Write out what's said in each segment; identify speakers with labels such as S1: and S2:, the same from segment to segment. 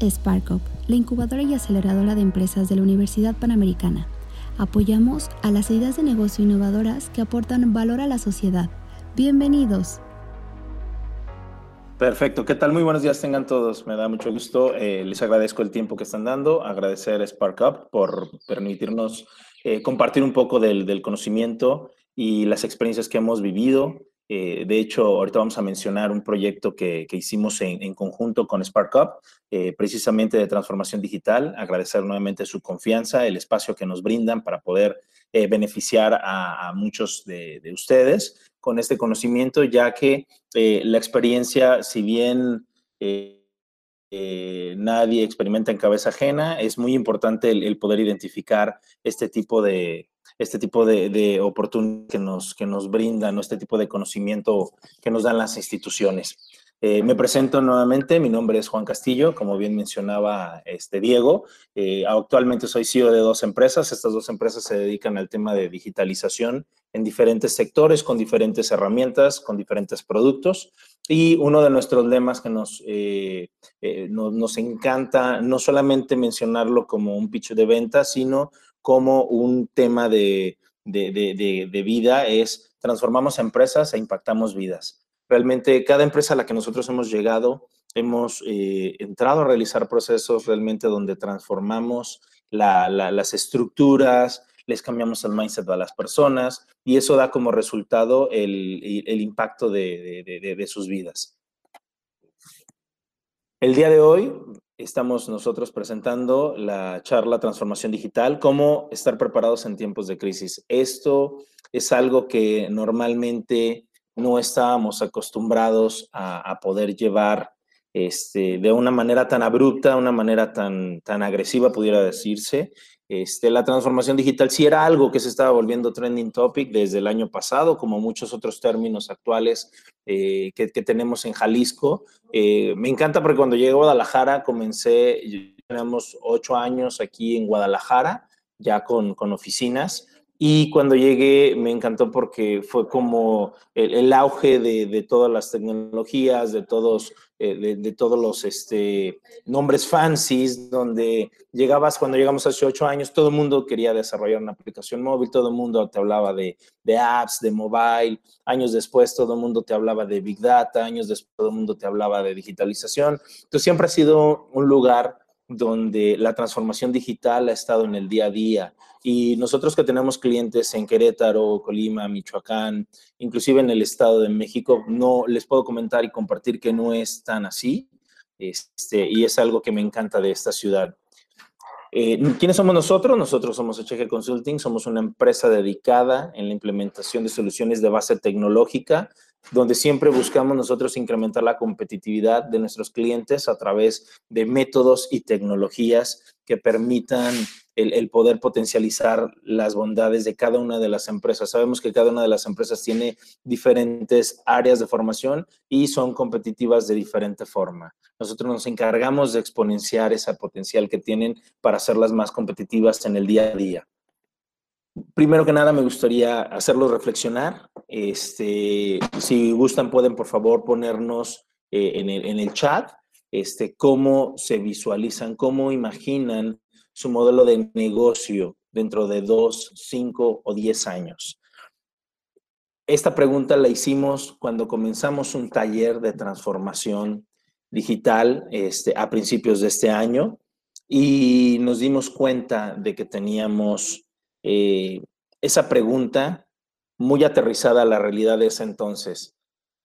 S1: SparkUp, la incubadora y aceleradora de empresas de la Universidad Panamericana. Apoyamos a las ideas de negocio innovadoras que aportan valor a la sociedad. Bienvenidos.
S2: Perfecto, ¿qué tal? Muy buenos días tengan todos. Me da mucho gusto. Eh, les agradezco el tiempo que están dando. Agradecer a SparkUp por permitirnos eh, compartir un poco del, del, conocimiento y las experiencias que hemos vivido eh, de hecho, ahorita vamos a mencionar un proyecto que, que hicimos en, en, conjunto con SparkUp, eh, precisamente de transformación digital. Agradecer nuevamente su confianza, el espacio que nos brindan para poder eh, beneficiar a, muchos de, de, ustedes con este conocimiento, ya que eh, la experiencia, si bien nadie experimenta en cabeza ajena, es muy importante el poder identificar este tipo de, este tipo de, de oportunidades que nos, que nos brindan, este tipo de conocimiento que nos dan las instituciones. Eh, me presento nuevamente, mi nombre es Juan Castillo, como bien mencionaba este Diego. Eh, actualmente soy CEO de dos empresas. Estas dos empresas se dedican al tema de digitalización en diferentes sectores, con diferentes herramientas, con diferentes productos. Y uno de nuestros lemas que nos, eh, eh, nos, nos encanta, no solamente mencionarlo como un pitch de venta, sino como un tema de, de, de, de, vida, es transformamos empresas e impactamos vidas. Realmente cada empresa a la que nosotros hemos llegado, hemos eh, entrado a realizar procesos realmente donde transformamos la, la, las estructuras, les cambiamos el mindset a las personas y eso da como resultado el, el impacto de, de, de, sus vidas. El día de hoy estamos nosotros presentando la charla Transformación Digital, cómo estar preparados en tiempos de crisis. Esto es algo que normalmente no estábamos acostumbrados a, poder llevar este, de una manera tan abrupta, una manera tan, tan agresiva, pudiera decirse. Este, la transformación digital sí era algo que se estaba volviendo trending topic desde el año pasado, como muchos otros términos actuales eh, que, que, tenemos en Jalisco. Eh, me encanta porque cuando llegué a Guadalajara comencé, tenemos ocho años aquí en Guadalajara, ya con, con oficinas. Y cuando llegué me encantó porque fue como el, el auge de, de, todas las tecnologías, de todos, eh, de, todos los este, nombres fancies, donde llegabas, cuando llegamos hace ocho años, todo el mundo quería desarrollar una aplicación móvil, todo el mundo te hablaba de, de apps, de mobile, años después todo el mundo te hablaba de big data, años después todo el mundo te hablaba de digitalización. Entonces siempre ha sido un lugar donde la transformación digital ha estado en el día a día. Y nosotros que tenemos clientes en Querétaro, Colima, Michoacán, inclusive en el Estado de México, no les puedo comentar y compartir que no es tan así. Este, y es algo que me encanta de esta ciudad. Eh, ¿Quiénes somos nosotros? Nosotros somos HG Consulting, somos una empresa dedicada en la implementación de soluciones de base tecnológica donde siempre buscamos nosotros incrementar la competitividad de nuestros clientes a través de métodos y tecnologías que permitan el, poder potencializar las bondades de cada una de las empresas. Sabemos que cada una de las empresas tiene diferentes áreas de formación y son competitivas de diferente forma. Nosotros nos encargamos de exponenciar ese potencial que tienen para hacerlas más competitivas en el día a día. Primero que nada, me gustaría hacerlos reflexionar. Este, si gustan, pueden por favor ponernos eh, en, el, en, el, chat este, cómo se visualizan, cómo imaginan su modelo de negocio dentro de dos, cinco o diez años. Esta pregunta la hicimos cuando comenzamos un taller de transformación digital este, a principios de este año y nos dimos cuenta de que teníamos eh, esa pregunta muy aterrizada a la realidad de ese entonces.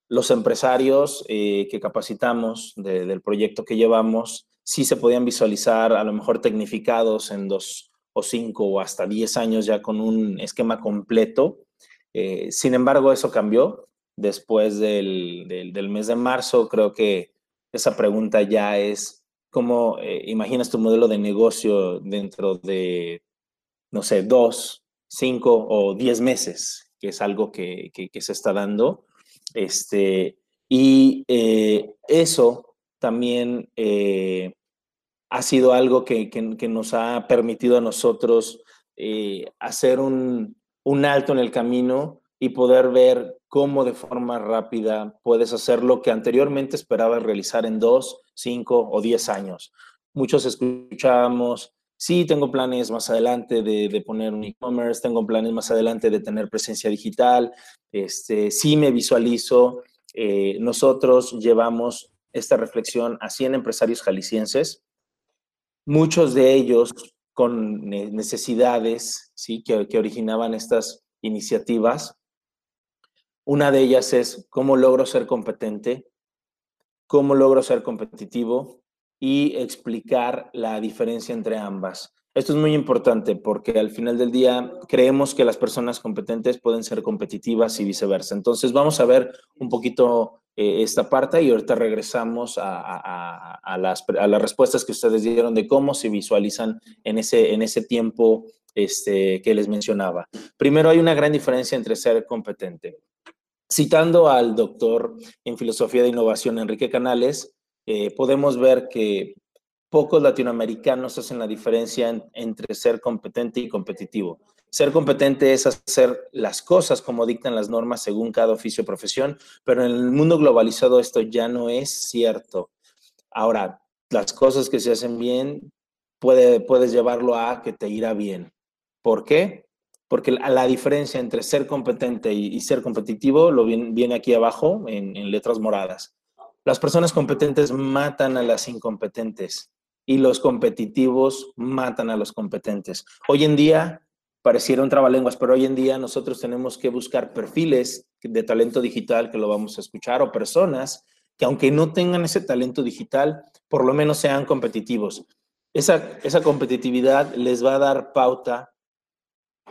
S2: Los empresarios eh, que capacitamos de, del proyecto que llevamos sí se podían visualizar a lo mejor tecnificados en dos o cinco o hasta diez años ya con un esquema completo. Eh, sin embargo, eso cambió después del, del, mes de marzo. Creo que esa pregunta ya es cómo eh, imaginas tu modelo de negocio dentro de, no sé, dos, cinco o diez meses, que es algo que, que, se está dando. Este, y eh, eso también eh, ha sido algo que, que, nos ha permitido a nosotros hacer un, un alto en el camino y poder ver cómo de forma rápida puedes hacer lo que anteriormente esperabas realizar en dos, cinco o diez años. Muchos escuchamos, sí, tengo planes más adelante de, poner un e-commerce, tengo planes más adelante de tener presencia digital, este, sí me visualizo. Eh, nosotros llevamos esta reflexión a 100 empresarios jaliscienses, muchos de ellos con necesidades ¿sí? que, que originaban estas iniciativas una de ellas es cómo logro ser competente, cómo logro ser competitivo y explicar la diferencia entre ambas. Esto es muy importante porque al final del día creemos que las personas competentes pueden ser competitivas y viceversa. Entonces vamos a ver un poquito eh, esta parte y ahorita regresamos a, las, respuestas que ustedes dieron de cómo se visualizan en ese, en ese tiempo este, que les mencionaba. Primero hay una gran diferencia entre ser competente. Citando al doctor en filosofía de innovación Enrique Canales, eh, podemos ver que pocos latinoamericanos hacen la diferencia entre ser competente y competitivo. Ser competente es hacer las cosas como dictan las normas según cada oficio o profesión, pero en el mundo globalizado esto ya no es cierto. Ahora, las cosas que se hacen bien, puede, puedes llevarlo a que te irá bien. ¿Por qué? porque la, diferencia entre ser competente y, ser competitivo lo viene, aquí abajo en, letras moradas. Las personas competentes matan a las incompetentes y los competitivos matan a los competentes. Hoy en día pareciera un trabalenguas, pero hoy en día nosotros tenemos que buscar perfiles de talento digital que lo vamos a escuchar o personas que aunque no tengan ese talento digital, por lo menos sean competitivos. Esa, esa competitividad les va a dar pauta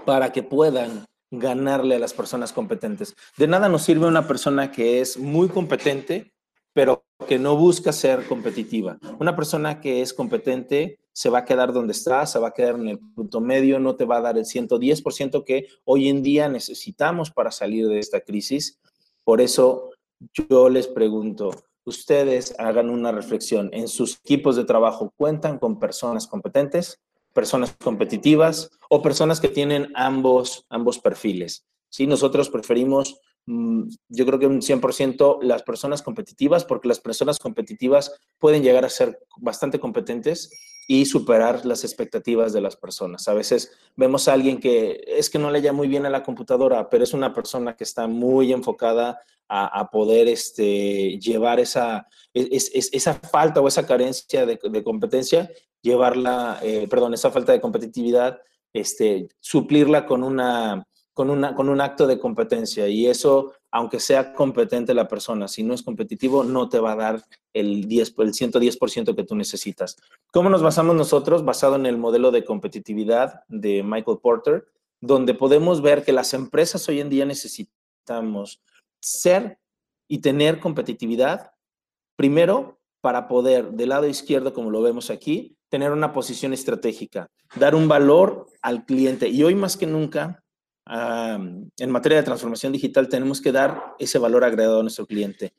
S2: para que puedan ganarle a las personas competentes. De nada nos sirve una persona que es muy competente, pero que no busca ser competitiva. Una persona que es competente se va a quedar donde está, se va a quedar en el punto medio, no te va a dar el 110% que hoy en día necesitamos para salir de esta crisis. Por eso yo les pregunto, ustedes hagan una reflexión. ¿En sus equipos de trabajo cuentan con personas competentes? personas competitivas o personas que tienen ambos, ambos perfiles. ¿sí? Nosotros preferimos, mm, yo creo que un 100% las personas competitivas, porque las personas competitivas pueden llegar a ser bastante competentes y superar las expectativas de las personas. A veces vemos a alguien que es que no le haya muy bien a la computadora, pero es una persona que está muy enfocada a, poder este, llevar esa, esa falta o esa carencia de, de competencia llevarla, eh, perdón, esa falta de competitividad, este, suplirla con, una, con, una, con un acto de competencia. Y eso, aunque sea competente la persona, si no es competitivo, no te va a dar el, 10, el 110% que tú necesitas. ¿Cómo nos basamos nosotros? Basado en el modelo de competitividad de Michael Porter, donde podemos ver que las empresas hoy en día necesitamos ser y tener competitividad, primero, para poder, del lado izquierdo, como lo vemos aquí, tener una posición estratégica, dar un valor al cliente. Y hoy más que nunca, en materia de transformación digital, tenemos que dar ese valor agregado a nuestro cliente,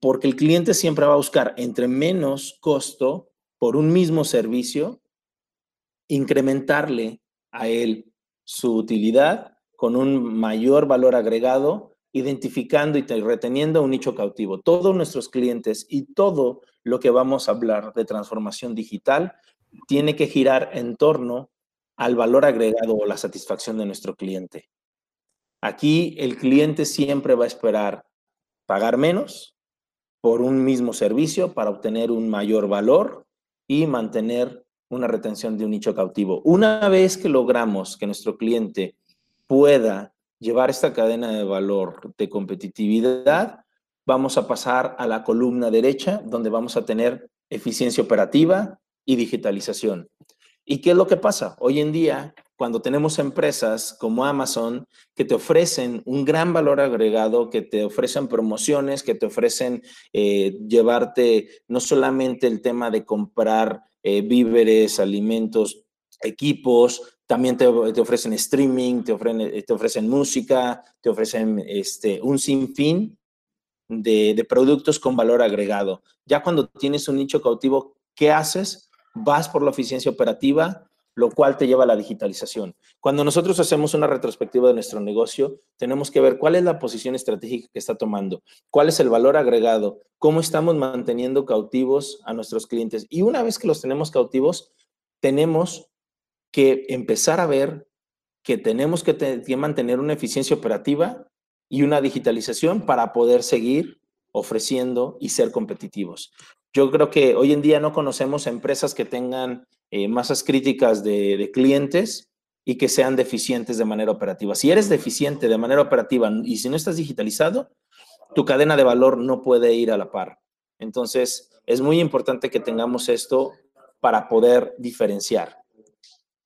S2: porque el cliente siempre va a buscar entre menos costo por un mismo servicio, incrementarle a él su utilidad con un mayor valor agregado identificando y reteniendo un nicho cautivo. Todos nuestros clientes y todo lo que vamos a hablar de transformación digital tiene que girar en torno al valor agregado o la satisfacción de nuestro cliente. Aquí el cliente siempre va a esperar pagar menos por un mismo servicio para obtener un mayor valor y mantener una retención de un nicho cautivo. Una vez que logramos que nuestro cliente pueda llevar esta cadena de valor de competitividad, vamos a pasar a la columna derecha, donde vamos a tener eficiencia operativa y digitalización. ¿Y qué es lo que pasa? Hoy en día cuando tenemos empresas como Amazon que te ofrecen un gran valor agregado, que te ofrecen promociones, que te ofrecen eh, llevarte no solamente el tema de comprar eh, víveres, alimentos, equipos, también te, ofrecen streaming, te ofrecen, eh, te ofrecen música, te ofrecen este, un sinfín de, de productos con valor agregado. Ya cuando tienes un nicho cautivo, ¿qué haces? Vas por la eficiencia operativa, lo cual te lleva a la digitalización. Cuando nosotros hacemos una retrospectiva de nuestro negocio, tenemos que ver cuál es la posición estratégica que está tomando, cuál es el valor agregado, cómo estamos manteniendo cautivos a nuestros clientes. Y una vez que los tenemos cautivos, tenemos que empezar a ver que tenemos que, mantener una eficiencia operativa y una digitalización para poder seguir ofreciendo y ser competitivos. Yo creo que hoy en día no conocemos empresas que tengan eh, masas críticas de, clientes y que sean deficientes de manera operativa. Si eres deficiente de manera operativa y si no estás digitalizado, tu cadena de valor no puede ir a la par. Entonces, es muy importante que tengamos esto para poder diferenciar.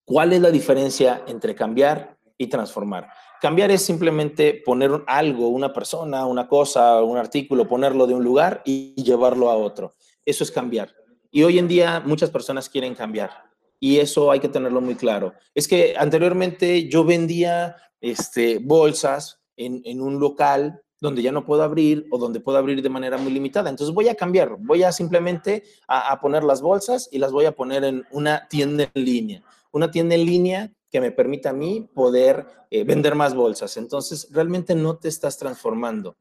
S2: ¿Cuál es la diferencia entre cambiar y transformar? Cambiar es simplemente poner algo, una persona, una cosa, un artículo, ponerlo de un lugar y llevarlo a otro. Eso es cambiar. Y hoy en día muchas personas quieren cambiar. Y eso hay que tenerlo muy claro. Es que anteriormente yo vendía este, bolsas en, un local donde ya no puedo abrir o donde puedo abrir de manera muy limitada. Entonces voy a cambiar, voy a simplemente a, poner las bolsas y las voy a poner en una tienda en línea. Una tienda en línea que me permita a mí poder eh, vender más bolsas. Entonces realmente no te estás transformando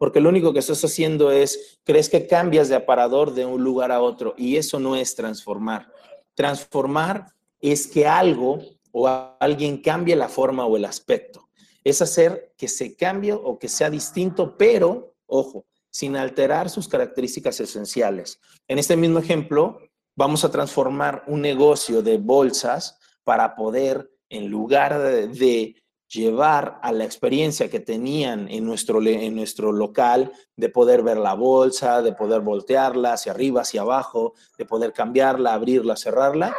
S2: porque lo único que estás haciendo es, crees que cambias de aparador de un lugar a otro y eso no es transformar. Transformar es que algo o alguien cambie la forma o el aspecto. Es hacer que se cambie o que sea distinto, pero, ojo, sin alterar sus características esenciales. En este mismo ejemplo, vamos a transformar un negocio de bolsas para poder, en lugar de, llevar a la experiencia que tenían en nuestro, en nuestro local de poder ver la bolsa, de poder voltearla hacia arriba, hacia abajo, de poder cambiarla, abrirla, cerrarla,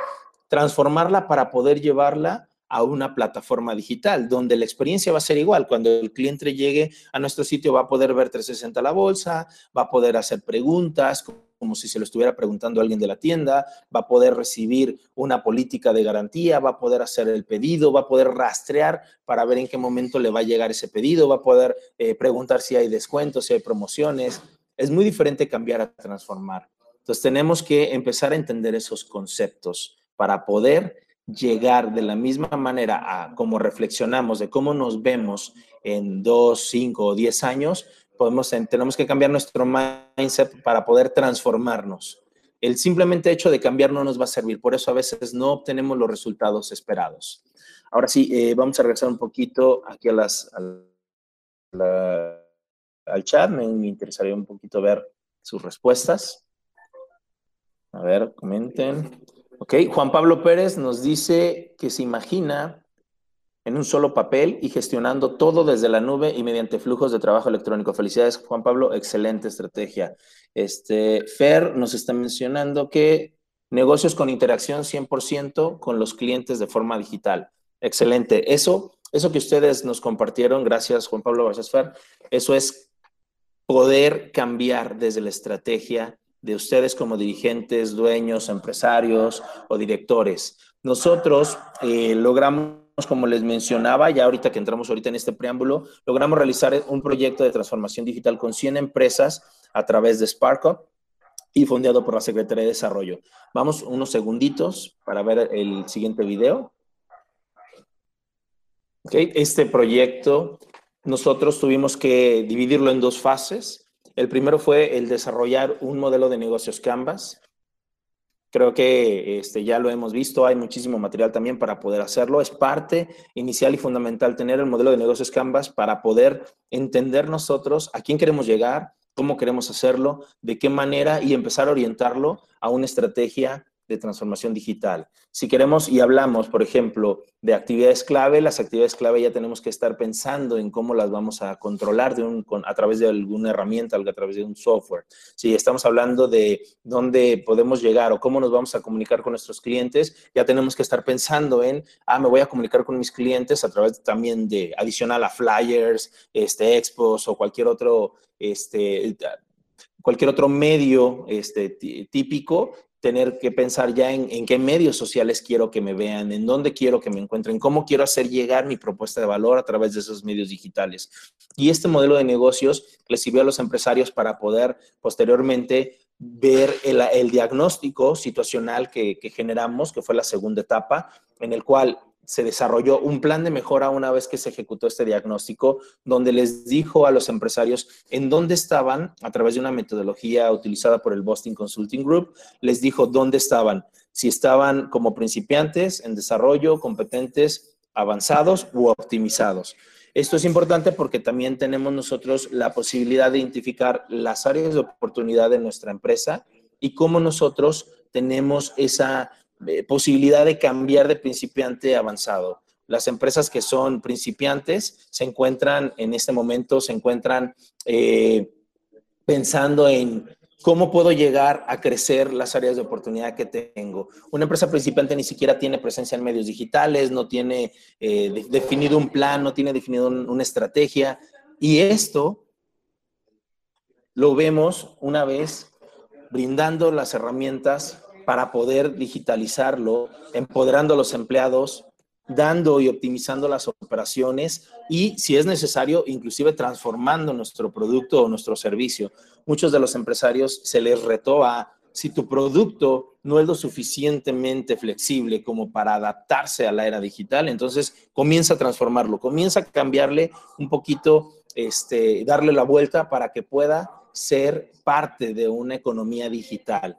S2: transformarla para poder llevarla a una plataforma digital, donde la experiencia va a ser igual. Cuando el cliente llegue a nuestro sitio va a poder ver 360 la bolsa, va a poder hacer preguntas como si se lo estuviera preguntando a alguien de la tienda, va a poder recibir una política de garantía, va a poder hacer el pedido, va a poder rastrear para ver en qué momento le va a llegar ese pedido, va a poder eh, preguntar si hay descuentos, si hay promociones. Es muy diferente cambiar a transformar. Entonces tenemos que empezar a entender esos conceptos para poder llegar de la misma manera a cómo reflexionamos de cómo nos vemos en dos, cinco o diez años, tenemos que cambiar nuestro mindset para poder transformarnos. El simplemente hecho de cambiar no nos va a servir, por eso a veces no obtenemos los resultados esperados. Ahora sí, eh, vamos a regresar un poquito aquí a las, al chat, me, me interesaría un poquito ver sus respuestas. A ver, comenten. Ok, Juan Pablo Pérez nos dice que se imagina en un solo papel y gestionando todo desde la nube y mediante flujos de trabajo electrónico. Felicidades, Juan Pablo, excelente estrategia. Este, Fer nos está mencionando que negocios con interacción 100% con los clientes de forma digital. Excelente. Eso, eso que ustedes nos compartieron, gracias Juan Pablo, gracias Fer, eso es poder cambiar desde la estrategia de ustedes como dirigentes, dueños, empresarios o directores. Nosotros eh, logramos como les mencionaba, ya ahorita que entramos ahorita en este preámbulo, logramos realizar un proyecto de transformación digital con 100 empresas a través de SparkUp y fundado por la Secretaría de Desarrollo. Vamos unos segunditos para ver el siguiente video. Este proyecto nosotros tuvimos que dividirlo en dos fases. El primero fue el desarrollar un modelo de negocios Canvas Creo que este, ya lo hemos visto, hay muchísimo material también para poder hacerlo. Es parte inicial y fundamental tener el modelo de negocios Canvas para poder entender nosotros a quién queremos llegar, cómo queremos hacerlo, de qué manera y empezar a orientarlo a una estrategia de transformación digital. Si queremos y hablamos, por ejemplo, de actividades clave, las actividades clave ya tenemos que estar pensando en cómo las vamos a controlar de un, a través de alguna herramienta, a través de un software. Si estamos hablando de dónde podemos llegar o cómo nos vamos a comunicar con nuestros clientes, ya tenemos que estar pensando en, ah, me voy a comunicar con mis clientes a través también de adicional a flyers, este, expos o cualquier otro, este, cualquier otro medio este, típico, tener que pensar ya en, qué medios sociales quiero que me vean, en dónde quiero que me encuentren, cómo quiero hacer llegar mi propuesta de valor a través de esos medios digitales. Y este modelo de negocios le sirvió a los empresarios para poder posteriormente ver el, diagnóstico situacional que generamos, que fue la segunda etapa, en el cual se desarrolló un plan de mejora una vez que se ejecutó este diagnóstico, donde les dijo a los empresarios en dónde estaban, a través de una metodología utilizada por el Boston Consulting Group, les dijo dónde estaban, si estaban como principiantes en desarrollo, competentes, avanzados u optimizados. Esto es importante porque también tenemos nosotros la posibilidad de identificar las áreas de oportunidad de nuestra empresa y cómo nosotros tenemos esa eh, posibilidad de cambiar de principiante avanzado. Las empresas que son principiantes se encuentran en este momento, se encuentran eh, pensando en cómo puedo llegar a crecer las áreas de oportunidad que tengo. Una empresa principiante ni siquiera tiene presencia en medios digitales, no tiene eh, definido un plan, no tiene definido una estrategia. Y esto lo vemos una vez brindando las herramientas para poder digitalizarlo, empoderando a los empleados, dando y optimizando las operaciones y, si es necesario, inclusive transformando nuestro producto o nuestro servicio. Muchos de los empresarios se les retó a, si tu producto no es lo suficientemente flexible como para adaptarse a la era digital, entonces comienza a transformarlo, comienza a cambiarle un poquito, este, darle la vuelta para que pueda ser parte de una economía digital.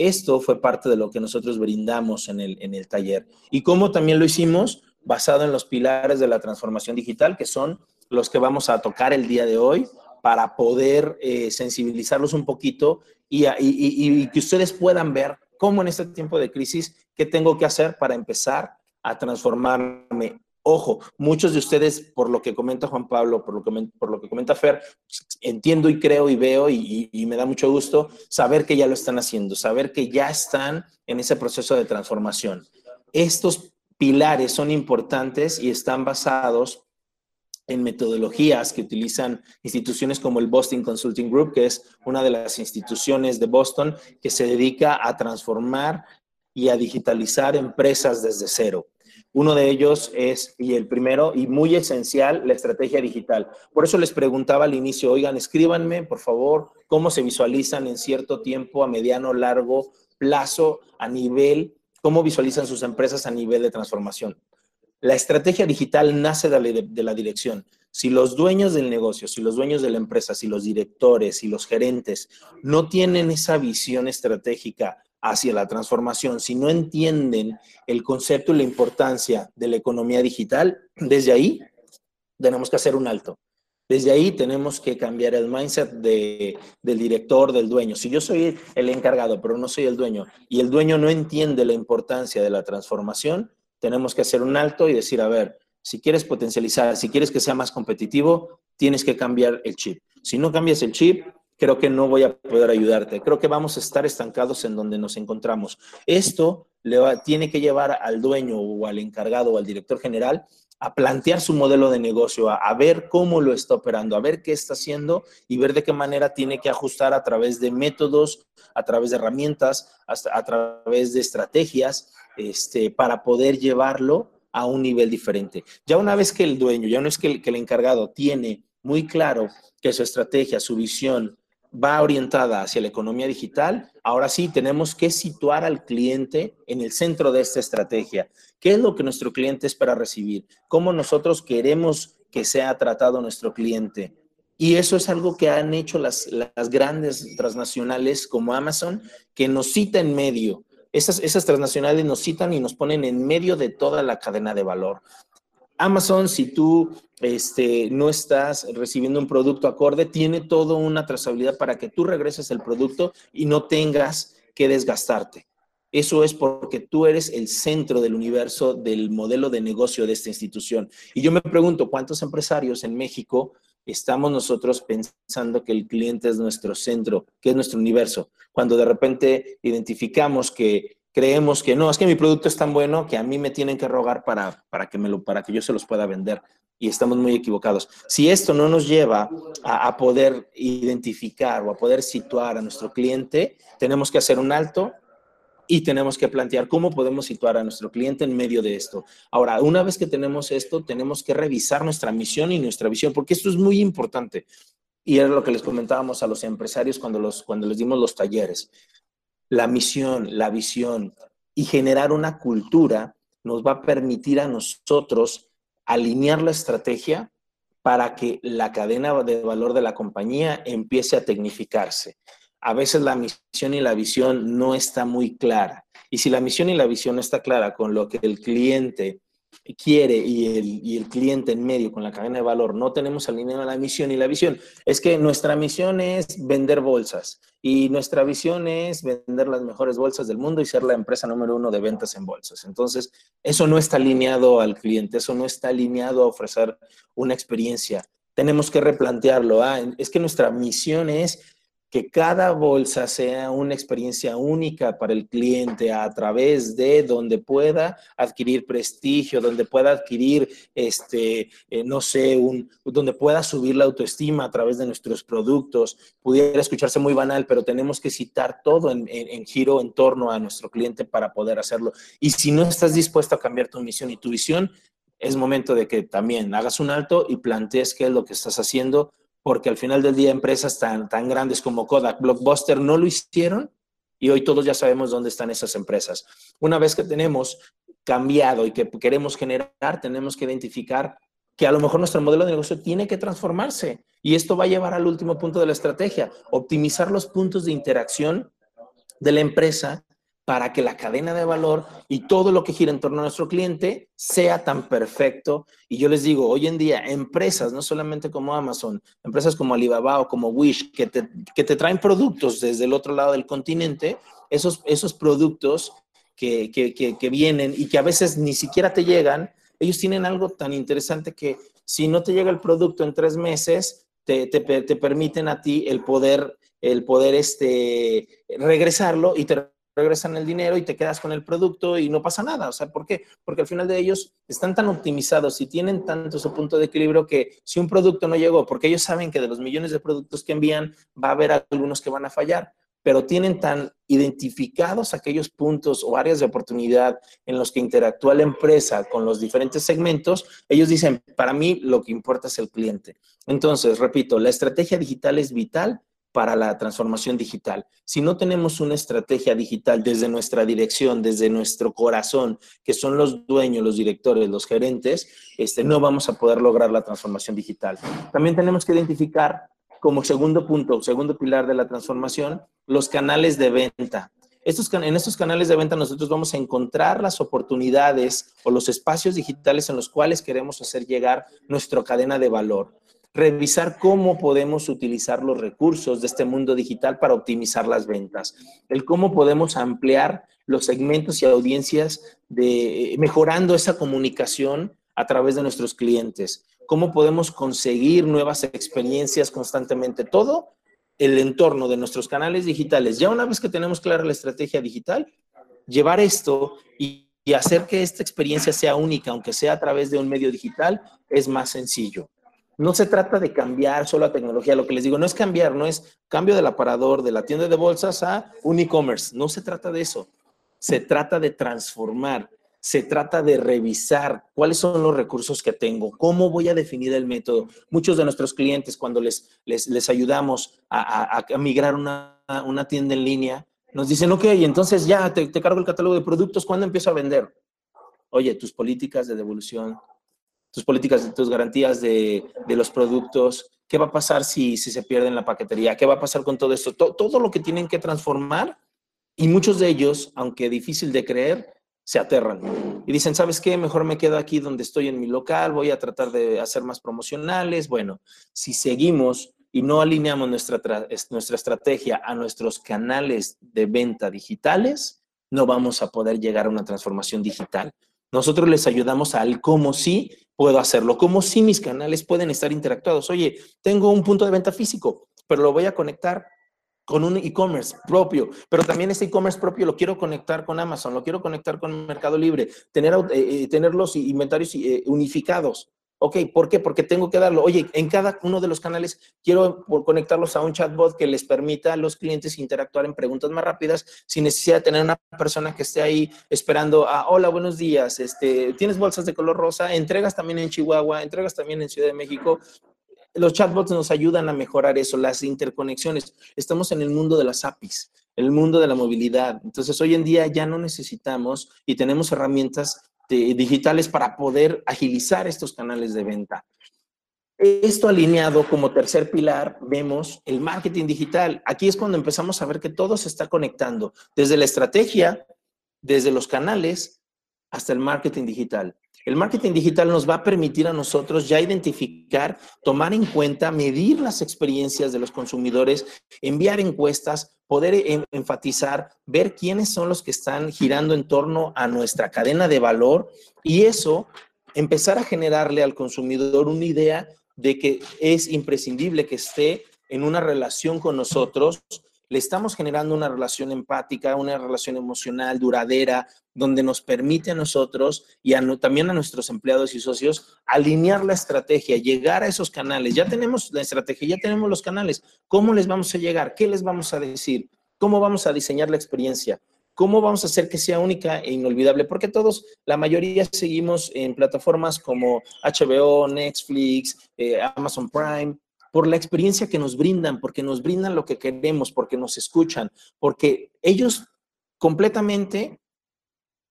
S2: Esto fue parte de lo que nosotros brindamos en el, en el taller. Y cómo también lo hicimos basado en los pilares de la transformación digital, que son los que vamos a tocar el día de hoy para poder eh, sensibilizarlos un poquito y, y, que ustedes puedan ver cómo en este tiempo de crisis, qué tengo que hacer para empezar a transformarme Ojo, muchos de ustedes, por lo que comenta Juan Pablo, por lo que, por lo que comenta Fer, entiendo y creo y veo y, me da mucho gusto saber que ya lo están haciendo, saber que ya están en ese proceso de transformación. Estos pilares son importantes y están basados en metodologías que utilizan instituciones como el Boston Consulting Group, que es una de las instituciones de Boston que se dedica a transformar y a digitalizar empresas desde cero. Uno de ellos es, y el primero, y muy esencial, la estrategia digital. Por eso les preguntaba al inicio, oigan, escríbanme, por favor, cómo se visualizan en cierto tiempo, a mediano, largo plazo, a nivel, cómo visualizan sus empresas a nivel de transformación. La estrategia digital nace de la, dirección. Si los dueños del negocio, si los dueños de la empresa, si los directores, si los gerentes no tienen esa visión estratégica hacia la transformación, si no entienden el concepto y la importancia de la economía digital, desde ahí tenemos que hacer un alto. Desde ahí tenemos que cambiar el mindset de, del director, del dueño. Si yo soy el encargado, pero no soy el dueño, y el dueño no entiende la importancia de la transformación, tenemos que hacer un alto y decir, a ver, si quieres potencializar, si quieres que sea más competitivo, tienes que cambiar el chip. Si no cambias el chip, creo que no voy a poder ayudarte. Creo que vamos a estar estancados en donde nos encontramos. Esto le tiene que llevar al dueño o al encargado o al director general a plantear su modelo de negocio, a, ver cómo lo está operando, a ver qué está haciendo y ver de qué manera tiene que ajustar a través de métodos, a través de herramientas, hasta a través de estrategias, este, para poder llevarlo a un nivel diferente. Ya una vez que el dueño, ya no es que el, que el encargado tiene muy claro que su estrategia, su visión, va orientada hacia la economía digital, ahora sí tenemos que situar al cliente en el centro de esta estrategia. ¿Qué es lo que nuestro cliente espera recibir? ¿Cómo nosotros queremos que sea tratado nuestro cliente? Y eso es algo que han hecho las, las grandes transnacionales como Amazon, que nos cita en medio. Esas, esas transnacionales nos citan y nos ponen en medio de toda la cadena de valor. Amazon, si tú este, no estás recibiendo un producto acorde, tiene toda una trazabilidad para que tú regreses el producto y no tengas que desgastarte. eso es porque tú eres el centro del universo del modelo de negocio de esta institución. Y yo me pregunto, ¿cuántos empresarios en México estamos nosotros pensando que el cliente es nuestro centro, que es nuestro universo? Cuando de repente identificamos que creemos que no, es que mi producto es tan bueno que a mí me tienen que rogar para, para, que, me lo, para que yo se los pueda vender. Y estamos muy equivocados. Si esto no nos lleva a, a poder identificar o a poder situar a nuestro cliente, tenemos que hacer un alto y tenemos que plantear cómo podemos situar a nuestro cliente en medio de esto. Ahora, una vez que tenemos esto, tenemos que revisar nuestra misión y nuestra visión, porque esto es muy importante. Y era lo que les comentábamos a los empresarios cuando, los, cuando les dimos los talleres. La misión, la visión y generar una cultura nos va a permitir a nosotros alinear la estrategia para que la cadena de valor de la compañía empiece a tecnificarse a veces la misión y la visión no está muy clara. Y si la misión y la visión no está clara con lo que el cliente quiere y el, cliente en medio con la cadena de valor, no tenemos alineada la misión y la visión. Es que nuestra misión es vender bolsas y nuestra visión es vender las mejores bolsas del mundo y ser la empresa número uno de ventas en bolsas. Entonces, eso no está alineado al cliente, eso no está alineado a ofrecer una experiencia. Tenemos que replantearlo. Ah, es que nuestra misión es que cada bolsa sea una experiencia única para el cliente a través de donde pueda adquirir prestigio, donde pueda adquirir, este, eh, no sé, un, donde pueda subir la autoestima a través de nuestros productos. Pudiera escucharse muy banal, pero tenemos que citar todo en, en giro en torno a nuestro cliente para poder hacerlo. Y si no estás dispuesto a cambiar tu misión y tu visión, es momento de que también hagas un alto y plantees qué es lo que estás haciendo porque al final del día empresas tan, tan grandes como Kodak, Blockbuster no lo hicieron y hoy todos ya sabemos dónde están esas empresas. Una vez que tenemos cambiado y que queremos generar, tenemos que identificar que a lo mejor nuestro modelo de negocio tiene que transformarse y esto va a llevar al último punto de la estrategia, optimizar los puntos de interacción de la empresa para que la cadena de valor y todo lo que gira en torno a nuestro cliente sea tan perfecto. Y yo les digo, hoy en día, empresas, no solamente como Amazon, empresas como Alibaba o como Wish, que te, que te traen productos desde el otro lado del continente, esos, esos productos que, que, que, vienen y que a veces ni siquiera te llegan, ellos tienen algo tan interesante que si no te llega el producto en tres meses, te, te, te permiten a ti el poder, el poder este, regresarlo y te regresan el dinero y te quedas con el producto y no pasa nada. O sea, ¿por qué? Porque al final de ellos están tan optimizados y tienen tanto su punto de equilibrio que si un producto no llegó, porque ellos saben que de los millones de productos que envían va a haber algunos que van a fallar, pero tienen tan identificados aquellos puntos o áreas de oportunidad en los que interactúa la empresa con los diferentes segmentos, ellos dicen, para mí lo que importa es el cliente. Entonces, repito, la estrategia digital es vital para la transformación digital. Si no tenemos una estrategia digital desde nuestra dirección, desde nuestro corazón, que son los dueños, los directores, los gerentes, este, no vamos a poder lograr la transformación digital. También tenemos que identificar como segundo punto, segundo pilar de la transformación, los canales de venta. Estos, en estos canales de venta nosotros vamos a encontrar las oportunidades o los espacios digitales en los cuales queremos hacer llegar nuestra cadena de valor revisar cómo podemos utilizar los recursos de este mundo digital para optimizar las ventas, el cómo podemos ampliar los segmentos y audiencias de mejorando esa comunicación a través de nuestros clientes, cómo podemos conseguir nuevas experiencias constantemente, todo el entorno de nuestros canales digitales. Ya una vez que tenemos clara la estrategia digital, llevar esto y, y hacer que esta experiencia sea única, aunque sea a través de un medio digital, es más sencillo. No se trata de cambiar solo la tecnología, lo que les digo, no es cambiar, no es cambio del aparador de la tienda de bolsas a un e-commerce, no se trata de eso, se trata de transformar, se trata de revisar cuáles son los recursos que tengo, cómo voy a definir el método. Muchos de nuestros clientes cuando les, les, ayudamos a, migrar una, una, tienda en línea, nos dicen, ok, entonces ya te, te cargo el catálogo de productos, ¿cuándo empiezo a vender? Oye, tus políticas de devolución, tus políticas, tus garantías de, los productos, qué va a pasar si, se pierde en la paquetería, qué va a pasar con todo esto, todo lo que tienen que transformar y muchos de ellos, aunque difícil de creer, se aterran y dicen, ¿sabes qué? Mejor me quedo aquí donde estoy en mi local, voy a tratar de hacer más promocionales. Bueno, si seguimos y no alineamos nuestra estrategia a nuestros canales de venta digitales, no vamos a poder llegar a una transformación digital. Nosotros les ayudamos al cómo sí puedo hacerlo, cómo sí mis canales pueden estar interactuados. Oye, tengo un punto de venta físico, pero lo voy a conectar con un e-commerce propio, pero también ese e-commerce propio lo quiero conectar con Amazon, lo quiero conectar con Mercado Libre, tener, eh, eh, tener los inventarios eh, unificados. Ok, ¿por qué? Porque tengo que darlo. Oye, en cada uno de los canales quiero conectarlos a un chatbot que les permita a los clientes interactuar en preguntas más rápidas sin necesidad de tener una persona que esté ahí esperando a, hola, buenos días, este, ¿tienes bolsas de color rosa? ¿Entregas también en Chihuahua? ¿Entregas también en Ciudad de México? Los chatbots nos ayudan a mejorar eso, las interconexiones. Estamos en el mundo de las APIs, el mundo de la movilidad. Entonces, hoy en día ya no necesitamos y tenemos herramientas digitales para poder agilizar estos canales de venta. Esto alineado como tercer pilar, vemos el marketing digital. Aquí es cuando empezamos a ver que todo se está conectando, desde la estrategia, desde los canales, hasta el marketing digital. El marketing digital nos va a permitir a nosotros ya identificar, tomar en cuenta, medir las experiencias de los consumidores, enviar encuestas, poder enfatizar, ver quiénes son los que están girando en torno a nuestra cadena de valor y eso empezar a generarle al consumidor una idea de que es imprescindible que esté en una relación con nosotros le estamos generando una relación empática, una relación emocional duradera, donde nos permite a nosotros y también a nuestros empleados y socios alinear la estrategia, llegar a esos canales. Ya tenemos la estrategia, ya tenemos los canales. ¿Cómo les vamos a llegar? ¿Qué les vamos a decir? ¿Cómo vamos a diseñar la experiencia? ¿Cómo vamos a hacer que sea única e inolvidable? Porque todos, la mayoría seguimos en plataformas como HBO, Netflix, eh, Amazon Prime, por la experiencia que nos brindan, porque nos brindan lo que queremos, porque nos escuchan, porque ellos completamente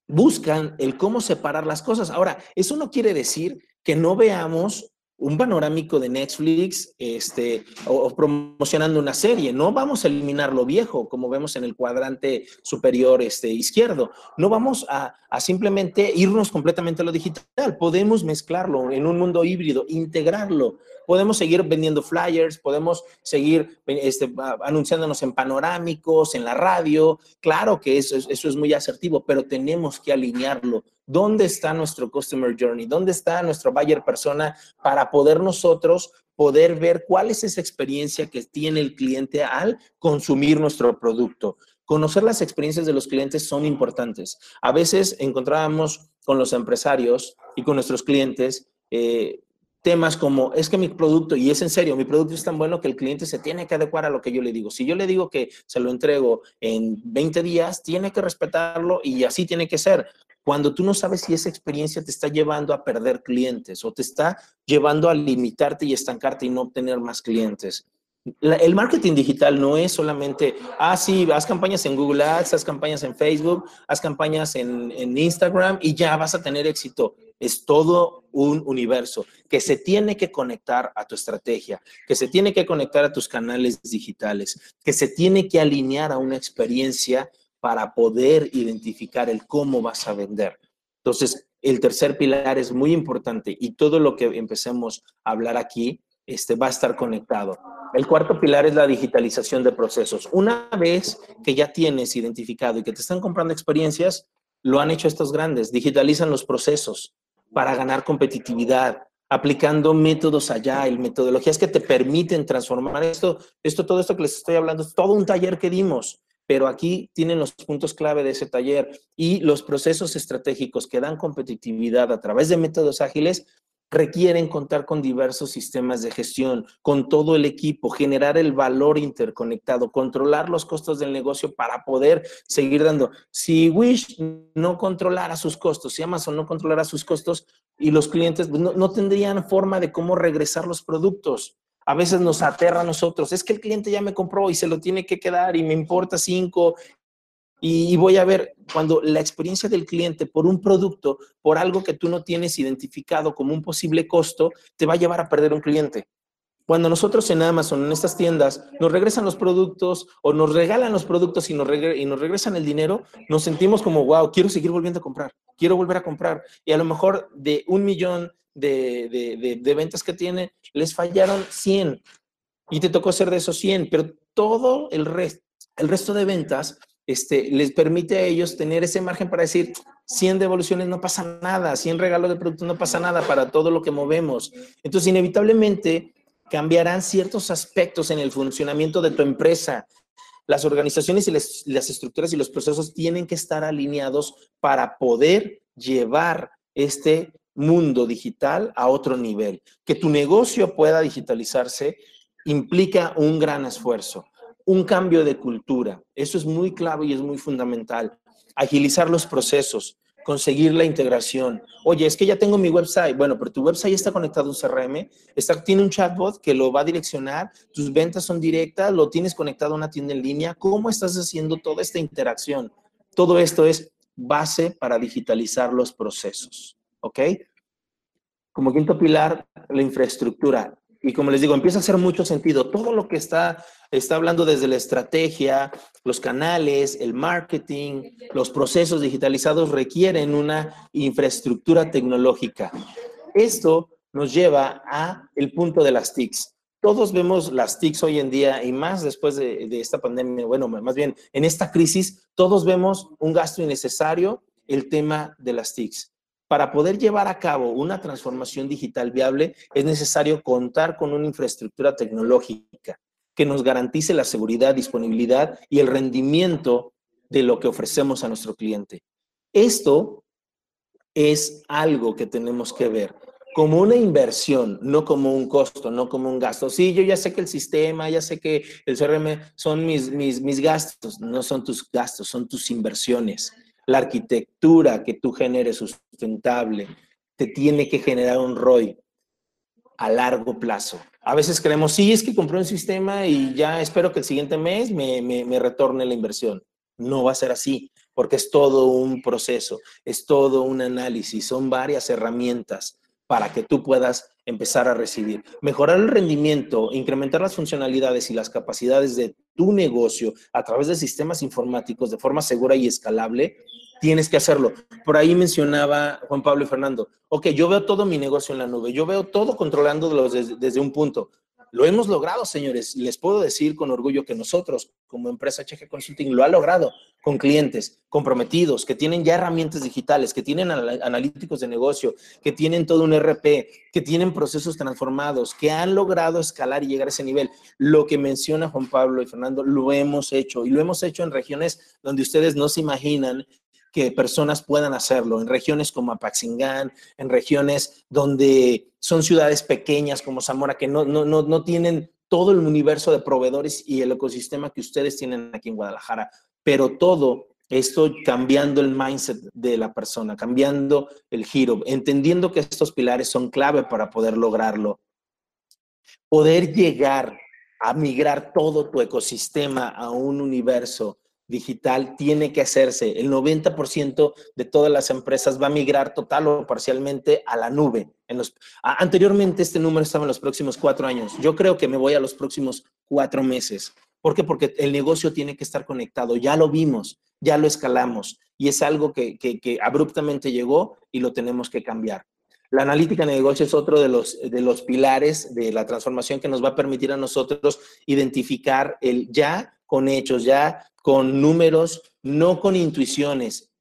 S2: buscan el cómo separar las cosas. Ahora, eso no quiere decir que no veamos un panorámico de Netflix este, o, promocionando una serie. No vamos a eliminar lo viejo, como vemos en el cuadrante superior este, izquierdo. No vamos a, a simplemente irnos completamente a lo digital. Podemos mezclarlo en un mundo híbrido, integrarlo podemos seguir vendiendo flyers, podemos seguir este, anunciándonos en panorámicos, en la radio. Claro que eso, eso es muy asertivo, pero tenemos que alinearlo. ¿Dónde está nuestro Customer Journey? ¿Dónde está nuestro buyer persona para poder nosotros poder ver cuál es esa experiencia que tiene el cliente al consumir nuestro producto? Conocer las experiencias de los clientes son importantes. A veces encontrábamos con los empresarios y con nuestros clientes eh, temas como, es que mi producto, y es en serio, mi producto es tan bueno que el cliente se tiene que adecuar a lo que yo le digo. Si yo le digo que se lo entrego en 20 días, tiene que respetarlo y así tiene que ser. Cuando tú no sabes si esa experiencia te está llevando a perder clientes o te está llevando a limitarte y estancarte y no obtener más clientes. el marketing digital no es solamente, ah, sí, haz campañas en Google Ads, haz campañas en Facebook, haz campañas en, en Instagram y ya vas a tener éxito es todo un universo que se tiene que conectar a tu estrategia, que se tiene que conectar a tus canales digitales, que se tiene que alinear a una experiencia para poder identificar el cómo vas a vender. Entonces, el tercer pilar es muy importante y todo lo que empecemos a hablar aquí este, va a estar conectado. El cuarto pilar es la digitalización de procesos. Una vez que ya tienes identificado y que te están comprando experiencias, lo han hecho estos grandes, digitalizan los procesos, para ganar competitividad, aplicando métodos allá, el metodologías que te permiten transformar esto, esto, todo esto que les estoy hablando, es todo un taller que dimos, pero aquí tienen los puntos clave de ese taller y los procesos estratégicos que dan competitividad a través de métodos ágiles requieren contar con diversos sistemas de gestión, con todo el equipo, generar el valor interconectado, controlar los costos del negocio para poder seguir dando. Si Wish no controlara sus costos, si Amazon no controlara sus costos y los clientes pues, no, tendrían forma de cómo regresar los productos. A veces nos aterra a nosotros, es que el cliente ya me compró y se lo tiene que quedar y me importa cinco y, voy a ver cuando la experiencia del cliente por un producto, por algo que tú no tienes identificado como un posible costo, te va a llevar a perder un cliente. Cuando nosotros en Amazon, en estas tiendas, nos regresan los productos o nos regalan los productos y nos, regresan el dinero, nos sentimos como, wow, quiero seguir volviendo a comprar, quiero volver a comprar. Y a lo mejor de un millón de ventas que tiene, les fallaron 100 y te tocó ser de esos 100, pero todo el resto, el resto de ventas este, les permite a ellos tener ese margen para decir, 100 devoluciones no pasa nada, 100 regalos de productos no pasa nada para todo lo que movemos. Entonces, inevitablemente cambiarán ciertos aspectos en el funcionamiento de tu empresa. Las organizaciones y las estructuras y los procesos tienen que estar alineados para poder llevar este mundo digital a otro nivel. Que tu negocio pueda digitalizarse implica un gran esfuerzo, un cambio de cultura. Eso es muy clave y es muy fundamental. Agilizar los procesos, conseguir la integración. Oye, es que ya tengo mi website. Bueno, pero tu website está conectado a un CRM, está, tiene un chatbot que lo va a direccionar, tus ventas son directas, lo tienes conectado a una tienda en línea. ¿Cómo estás haciendo toda esta interacción? Todo esto es base para digitalizar los procesos. ¿Ok? Como quinto pilar, la infraestructura. Y como les digo, empieza a hacer mucho sentido. Todo lo que está, está hablando desde la estrategia, los canales, el marketing, los procesos digitalizados requieren una infraestructura tecnológica. Esto nos lleva a el punto de las TICs. Todos vemos las TICs hoy en día y más después de, de esta pandemia, bueno, más bien en esta crisis, todos vemos un gasto innecesario, el tema de las TICs. Para poder llevar a cabo una transformación digital viable, es necesario contar con una infraestructura tecnológica que nos garantice la seguridad, disponibilidad y el rendimiento de lo que ofrecemos a nuestro cliente. Esto es algo que tenemos que ver como una inversión, no como un costo, no como un gasto. Sí, yo ya sé que el sistema, ya sé que el CRM son mis, mis, mis gastos, no son tus gastos, son tus inversiones la arquitectura que tú generes sustentable te tiene que generar un ROI a largo plazo. A veces creemos, sí, es que compré un sistema y ya espero que el siguiente mes me, me retorne la inversión. No va a ser así, porque es todo un proceso, es todo un análisis, son varias herramientas para que tú puedas empezar a recibir. Mejorar el rendimiento, incrementar las funcionalidades y las capacidades de tu negocio a través de sistemas informáticos de forma segura y escalable tienes que hacerlo. Por ahí mencionaba Juan Pablo y Fernando, ok, yo veo todo mi negocio en la nube, yo veo todo controlándolo desde, desde un punto. Lo hemos logrado, señores. Les puedo decir con orgullo que nosotros, como empresa Cheque Consulting, lo ha logrado con clientes comprometidos, que tienen ya herramientas digitales, que tienen analíticos de negocio, que tienen todo un RP, que tienen procesos transformados, que han logrado escalar y llegar a ese nivel. Lo que menciona Juan Pablo y Fernando, lo hemos hecho y lo hemos hecho en regiones donde ustedes no se imaginan que personas puedan hacerlo, en regiones como Apaxingán, en regiones donde son ciudades pequeñas como Zamora, que no, no, no, no tienen todo el universo de proveedores y el ecosistema que ustedes tienen aquí en Guadalajara, pero todo esto cambiando el mindset de la persona, cambiando el giro, entendiendo que estos pilares son clave para poder lograrlo. Poder llegar a migrar todo tu ecosistema a un universo digital tiene que hacerse. El 90% de todas las empresas va a migrar total o parcialmente a la nube. En los, anteriormente este número estaba en los próximos cuatro años. Yo creo que me voy a los próximos cuatro meses. ¿Por qué? Porque el negocio tiene que estar conectado. Ya lo vimos, ya lo escalamos y es algo que, que, abruptamente llegó y lo tenemos que cambiar. La analítica de negocio es otro de los, de los pilares de la transformación que nos va a permitir a nosotros identificar el ya con hechos, ya con números, no con intuiciones.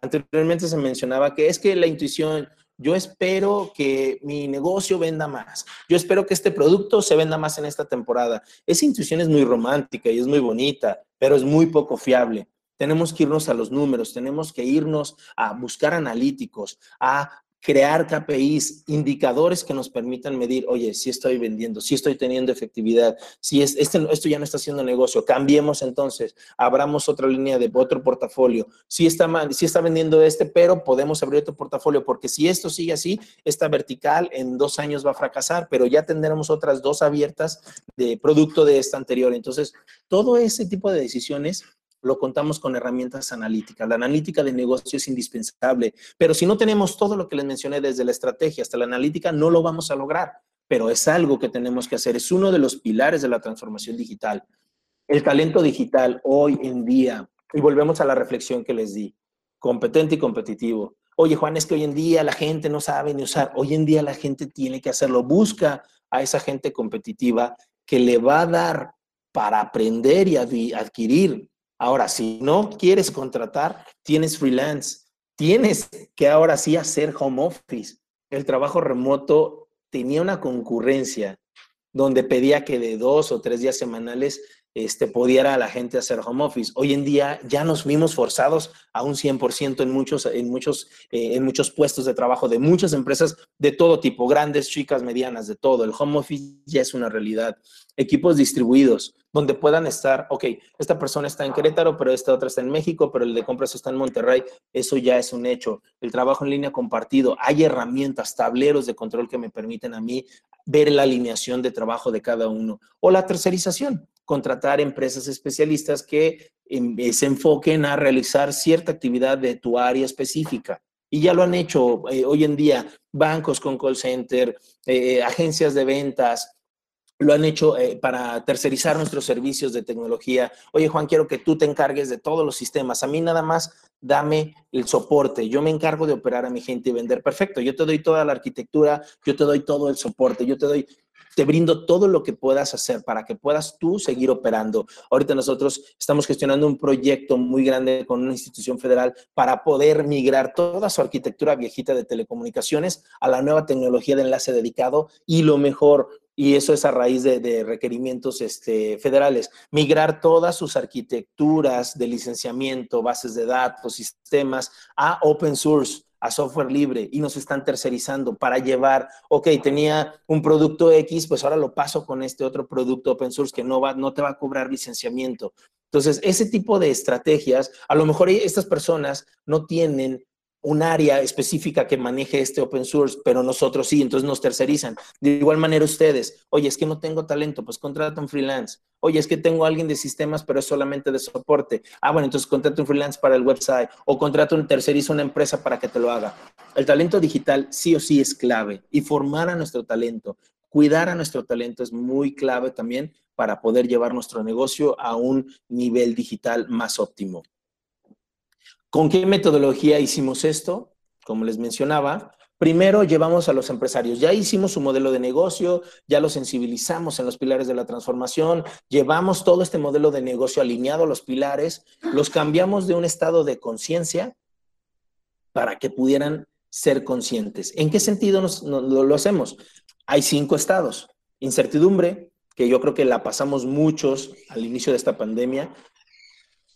S2: Anteriormente se mencionaba que es que la intuición, yo espero que mi negocio venda más, yo espero que este producto se venda más en esta temporada. Esa intuición es muy romántica y es muy bonita, pero es muy poco fiable. Tenemos que irnos a los números, tenemos que irnos a buscar analíticos, a crear KPIs, indicadores que nos permitan medir, oye, si estoy vendiendo, si estoy teniendo efectividad, si es, este, esto ya no está haciendo negocio, cambiemos entonces, abramos otra línea de otro portafolio. Si está, si está vendiendo este, pero podemos abrir otro portafolio, porque si esto sigue así, esta vertical en dos años va a fracasar, pero ya tendremos otras dos abiertas de producto de esta anterior. Entonces, todo ese tipo de decisiones lo contamos con herramientas analíticas. La analítica de negocio es indispensable, pero si no tenemos todo lo que les mencioné desde la estrategia hasta la analítica, no lo vamos a lograr, pero es algo que tenemos que hacer, es uno de los pilares de la transformación digital. El talento digital hoy en día, y volvemos a la reflexión que les di, competente y competitivo. Oye, Juan, es que hoy en día la gente no sabe ni usar, hoy en día la gente tiene que hacerlo, busca a esa gente competitiva que le va a dar para aprender y adquirir Ahora, si no quieres contratar, tienes freelance, tienes que ahora sí hacer home office. El trabajo remoto tenía una concurrencia donde pedía que de dos o tres días semanales este, pudiera la gente hacer home office. Hoy en día ya nos vimos forzados a un 100% en muchos, en, muchos, eh, en muchos puestos de trabajo de muchas empresas de todo tipo, grandes, chicas, medianas, de todo. El home office ya es una realidad. Equipos distribuidos, donde puedan estar, ok, esta persona está en Querétaro, pero esta otra está en México, pero el de compras está en Monterrey, eso ya es un hecho. El trabajo en línea compartido, hay herramientas, tableros de control que me permiten a mí ver la alineación de trabajo de cada uno. O la tercerización, contratar empresas especialistas que em, eh, se enfoquen a realizar cierta actividad de tu área específica. Y ya lo han hecho eh, hoy en día bancos con call center, eh, agencias de ventas, lo han hecho para tercerizar nuestros servicios de tecnología. Oye, Juan, quiero que tú te encargues de todos los sistemas. A mí nada más dame el soporte. Yo me encargo de operar a mi gente y vender. Perfecto, yo te doy toda la arquitectura, yo te doy todo el soporte, yo te doy te brindo todo lo que puedas hacer para que puedas tú seguir operando. Ahorita nosotros estamos gestionando un proyecto muy grande con una institución federal para poder migrar toda su arquitectura viejita de telecomunicaciones a la nueva tecnología de enlace dedicado y lo mejor, y eso es a raíz de, requerimientos este, federales, migrar todas sus arquitecturas de licenciamiento, bases de datos, sistemas a open source a software libre y nos están tercerizando para llevar, ok, tenía un producto X, pues ahora lo paso con este otro producto open source que no, va, no te va a cobrar licenciamiento. Entonces, ese tipo de estrategias, a lo mejor estas personas no tienen un área específica que maneje este open source, pero nosotros sí, entonces nos tercerizan. De igual manera ustedes, oye, es que no tengo talento, pues contrata un freelance. Oye, es que tengo a alguien de sistemas, pero es solamente de soporte. Ah, bueno, entonces contrata un freelance para el website o contrata un tercerizo una empresa para que te lo haga. El talento digital sí o sí es clave y formar a nuestro talento, cuidar a nuestro talento es muy clave también para poder llevar nuestro negocio a un nivel digital más óptimo. ¿Con qué metodología hicimos esto? Como les mencionaba, primero llevamos a los empresarios, ya hicimos su modelo de negocio, ya lo sensibilizamos en los pilares de la transformación, llevamos todo este modelo de negocio alineado a los pilares, los cambiamos de un estado de conciencia para que pudieran ser conscientes. ¿En qué sentido lo hacemos? Hay cinco estados. Incertidumbre, que yo creo que la pasamos muchos al inicio de esta pandemia,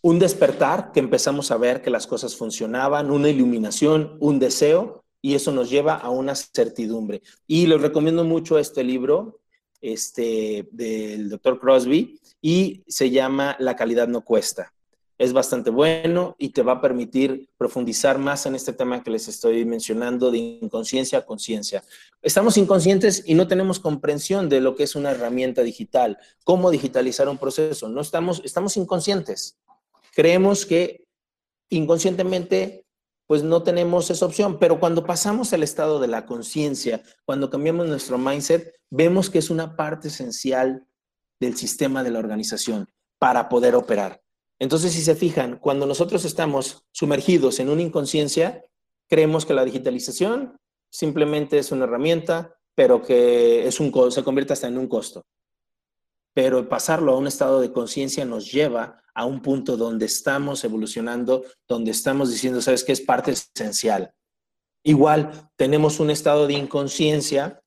S2: un despertar que empezamos a ver que las cosas funcionaban, una iluminación, un deseo, y eso nos lleva a una certidumbre. Y les recomiendo mucho este libro este, del doctor Crosby y se llama La calidad no cuesta. Es bastante bueno y te va a permitir profundizar más en este tema que les estoy mencionando de inconsciencia a conciencia. Estamos inconscientes y no tenemos comprensión de lo que es una herramienta digital, cómo digitalizar un proceso. No estamos, estamos inconscientes creemos que inconscientemente pues no tenemos esa opción, pero cuando pasamos al estado de la conciencia, cuando cambiamos nuestro mindset, vemos que es una parte esencial del sistema de la organización para poder operar. Entonces, si se fijan, cuando nosotros estamos sumergidos en una inconsciencia, creemos que la digitalización simplemente es una herramienta, pero que es un, se convierte hasta en un costo pero pasarlo a un estado de conciencia nos lleva a un punto donde estamos evolucionando, donde estamos diciendo, ¿sabes qué? Es parte esencial. Igual tenemos un estado de inconsciencia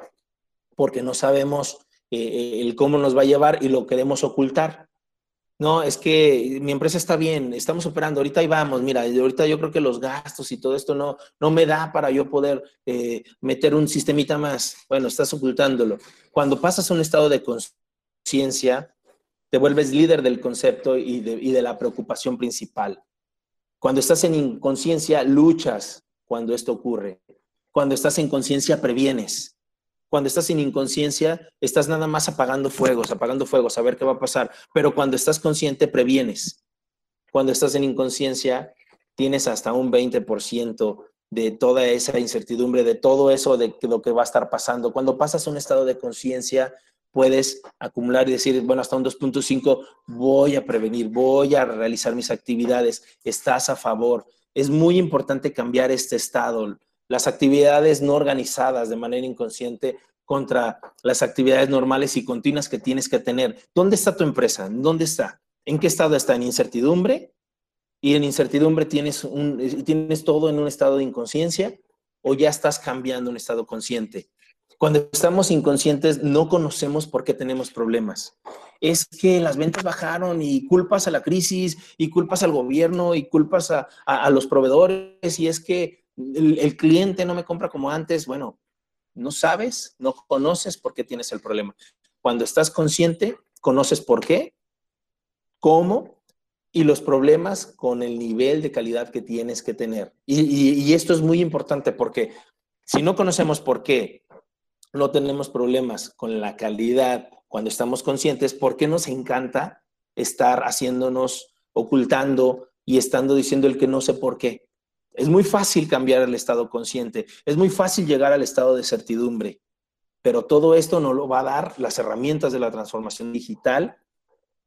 S2: porque no sabemos eh, eh, el cómo nos va a llevar y lo queremos ocultar. No, es que mi empresa está bien, estamos operando, ahorita ahí vamos, mira, ahorita yo creo que los gastos y todo esto no, no me da para yo poder eh, meter un sistemita más. Bueno, estás ocultándolo. Cuando pasas a un estado de conciencia, ciencia, te vuelves líder del concepto y de, la preocupación principal. Cuando estás en inconsciencia, luchas cuando esto ocurre. Cuando estás en conciencia, previenes. Cuando estás en inconsciencia, estás nada más apagando fuegos, apagando fuegos, a ver qué va a pasar. Pero cuando estás consciente, previenes. Cuando estás en inconsciencia, tienes hasta un 20% de toda esa incertidumbre, de todo eso de lo que va a estar pasando. Cuando pasas a un estado de conciencia, puedes acumular y decir, bueno, hasta un 2.5 voy a prevenir, voy a realizar mis actividades, estás a favor. Es muy importante cambiar este estado. Las actividades no organizadas de manera inconsciente contra las actividades normales y continuas que tienes que tener. ¿Dónde está tu empresa? ¿Dónde está? ¿En qué estado está? En incertidumbre. Y en incertidumbre tienes, un, tienes todo en un estado de inconsciencia o ya estás cambiando un estado consciente. Cuando estamos inconscientes no conocemos por qué tenemos problemas. Es que las ventas bajaron y culpas a la crisis y culpas al gobierno y culpas a, los proveedores y es que el, el, cliente no me compra como antes. Bueno, no sabes, no conoces por qué tienes el problema. Cuando estás consciente, conoces por qué cómo y los problemas con el nivel de calidad que tienes que tener. Y, esto es muy importante porque si no conocemos por qué no tenemos problemas con la calidad cuando estamos conscientes, ¿por qué nos encanta estar haciéndonos, ocultando y estando diciendo el que no sé por qué? Es muy fácil cambiar el estado consciente, es muy fácil llegar al estado de certidumbre, pero todo esto no lo va a dar las herramientas de la transformación digital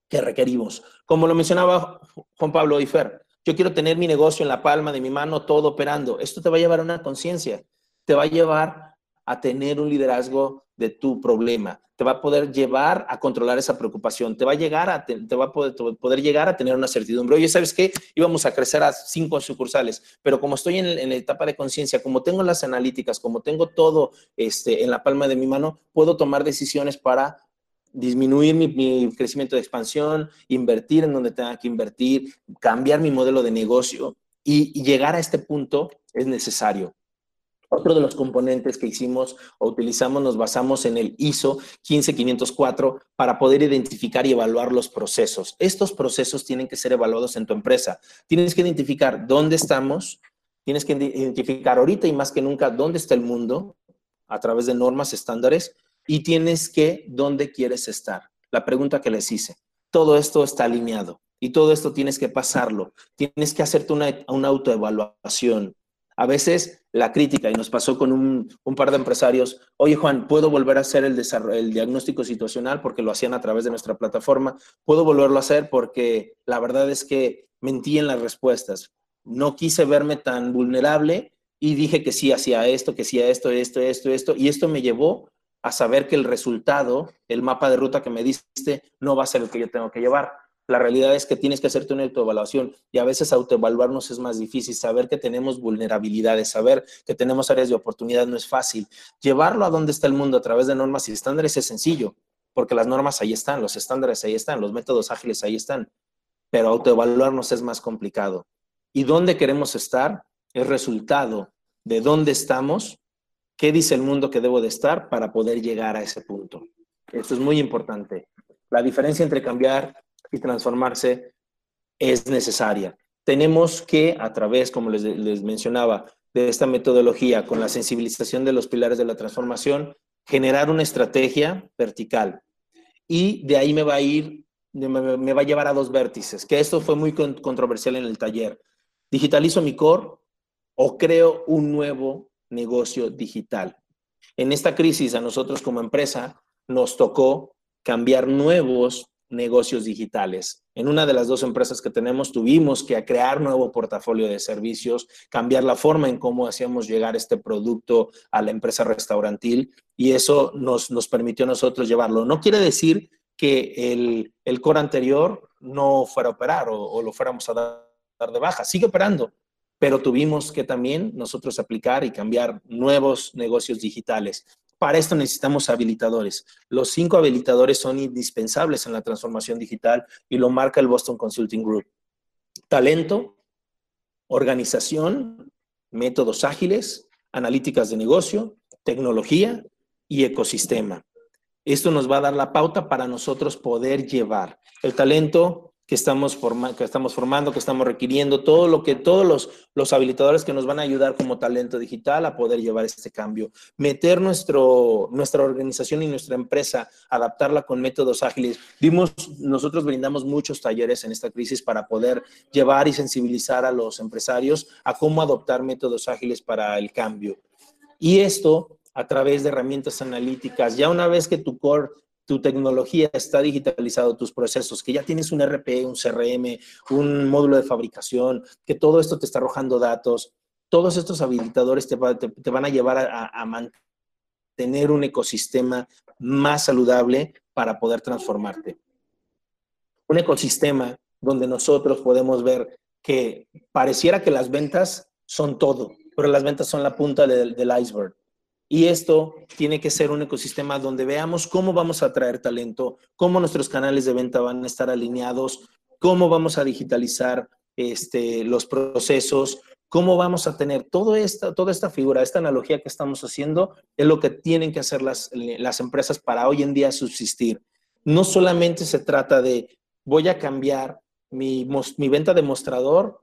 S2: que requerimos. Como lo mencionaba Juan Pablo y Fer, yo quiero tener mi negocio en la palma de mi mano, todo operando. Esto te va a llevar a una conciencia, te va a llevar a tener un liderazgo de tu problema, te va a poder llevar a controlar esa preocupación, te va a llegar a, te, va a poder, poder, llegar a tener una certidumbre. Oye, ¿sabes qué? Íbamos a crecer a cinco sucursales, pero como estoy en, la etapa de conciencia, como tengo las analíticas, como tengo todo este, en la palma de mi mano, puedo tomar decisiones para disminuir mi, crecimiento de expansión, invertir en donde tenga que invertir, cambiar mi modelo de negocio y, llegar a este punto es necesario. Otro de los componentes que hicimos o utilizamos nos basamos en el ISO 15504 para poder identificar y evaluar los procesos. Estos procesos tienen que ser evaluados en tu empresa. Tienes que identificar dónde estamos, tienes que identificar ahorita y más que nunca dónde está el mundo a través de normas, estándares, y tienes que dónde quieres estar. La pregunta que les hice. Todo esto está alineado y todo esto tienes que pasarlo. Tienes que hacerte una, una autoevaluación. A veces la crítica, y nos pasó con un, par de empresarios, oye Juan, ¿puedo volver a hacer el, diagnóstico situacional porque lo hacían a través de nuestra plataforma? ¿Puedo volverlo a hacer porque la verdad es que mentí en las respuestas? No quise verme tan vulnerable y dije que sí hacía esto, que sí a esto, esto, esto, esto, y esto me llevó a saber que el resultado, el mapa de ruta que me diste, no va a ser el que yo tengo que llevar. La realidad es que tienes que hacerte una autoevaluación y a veces autoevaluarnos es más difícil. Saber que tenemos vulnerabilidades, saber que tenemos áreas de oportunidad no es fácil. Llevarlo a donde está el mundo a través de normas y estándares es sencillo, porque las normas ahí están, los estándares ahí están, los métodos ágiles ahí están, pero autoevaluarnos es más complicado. ¿Y dónde queremos estar? Es resultado de dónde estamos ¿Qué dice el mundo que debo de estar para poder llegar a ese punto? Esto es muy importante. La diferencia entre cambiar y transformarse es necesaria. Tenemos que, a través, como les, les mencionaba, de esta metodología, con la sensibilización de los pilares de la transformación, generar una estrategia vertical. Y de ahí me va a ir, me, va a llevar a dos vértices, que esto fue muy controversial en el taller. Digitalizo mi core o creo un nuevo negocio digital. En esta crisis a nosotros como empresa nos tocó cambiar nuevos negocios digitales. En una de las dos empresas que tenemos tuvimos que crear nuevo portafolio de servicios, cambiar la forma en cómo hacíamos llegar este producto a la empresa restaurantil y eso nos, nos permitió nosotros llevarlo. No quiere decir que el, el core anterior no fuera a operar o lo fuéramos a dar de baja, sigue operando, pero tuvimos que también nosotros aplicar y cambiar nuevos negocios digitales. Para esto necesitamos habilitadores. Los cinco habilitadores son indispensables en la transformación digital y lo marca el Boston Consulting Group. Talento, organización, métodos ágiles, analíticas de negocio, tecnología y ecosistema. Esto nos va a dar la pauta para nosotros poder llevar. El talento que estamos, que estamos formando, que estamos requiriendo, todo lo que, todos los, los habilitadores que nos van a ayudar como talento digital a poder llevar este cambio. Meter nuestro, nuestra organización y nuestra empresa, adaptarla con métodos ágiles. Vimos, nosotros brindamos muchos talleres en esta crisis para poder llevar y sensibilizar a los empresarios a cómo adoptar métodos ágiles para el cambio. Y esto a través de herramientas analíticas. Ya una vez que tu core tu tecnología está digitalizado, tus procesos, que ya tienes un RP, un CRM, un módulo de fabricación, que todo esto te está arrojando datos, todos estos habilitadores te, van a llevar a, mantener un ecosistema más saludable para poder transformarte. un ecosistema donde nosotros podemos ver que pareciera que las ventas son todo, pero las ventas son la punta del, iceberg. Y esto tiene que ser un ecosistema donde veamos cómo vamos a atraer talento, cómo nuestros canales de venta van a estar alineados, cómo vamos a digitalizar este, los procesos, cómo vamos a tener toda esta, toda esta figura, esta analogía que estamos haciendo, es lo que tienen que hacer las, las empresas para hoy en día subsistir. No solamente se trata de voy a cambiar mi, mi venta de mostrador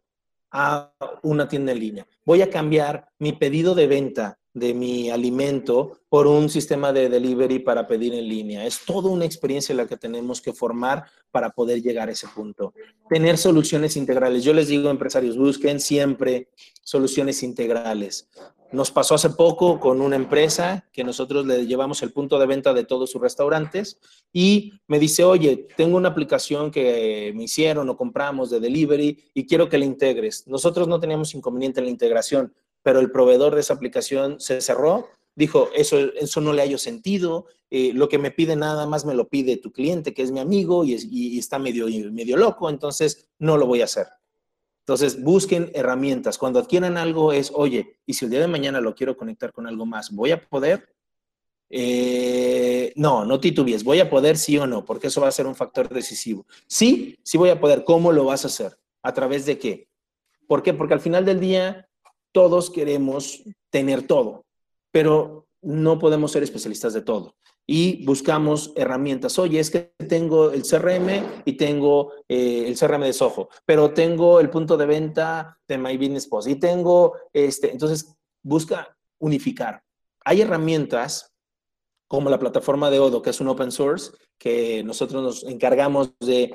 S2: a una tienda en línea, voy a cambiar mi pedido de venta de mi alimento por un sistema de delivery para pedir en línea. Es toda una experiencia la que tenemos que formar para poder llegar a ese punto. Tener soluciones integrales. Yo les digo, empresarios, busquen siempre soluciones integrales. Nos pasó hace poco con una empresa que nosotros le llevamos el punto de venta de todos sus restaurantes y me dice, oye, tengo una aplicación que me hicieron o compramos de delivery y quiero que la integres. Nosotros no teníamos inconveniente en la integración, pero el proveedor de esa aplicación se cerró, dijo, eso, eso no le hallo sentido, eh, lo que me pide nada más me lo pide tu cliente, que es mi amigo y, está medio, medio loco, entonces no lo voy a hacer. Entonces, busquen herramientas. Cuando adquieran algo es, oye, y si el día de mañana lo quiero conectar con algo más, ¿voy a poder? Eh, no, no titubees. ¿Voy a poder sí o no? Porque eso va a ser un factor decisivo. Sí, sí voy a poder. ¿Cómo lo vas a hacer? ¿A través de qué? ¿Por qué? Porque al final del día todos queremos tener todo, pero no podemos ser especialistas de todo. Y buscamos herramientas. Oye, es que tengo el CRM y tengo eh, el CRM de Soho, pero tengo el punto de venta de My Business Post y tengo este. Entonces, busca unificar. Hay herramientas como la plataforma de Odo, que es un open source, que nosotros nos encargamos de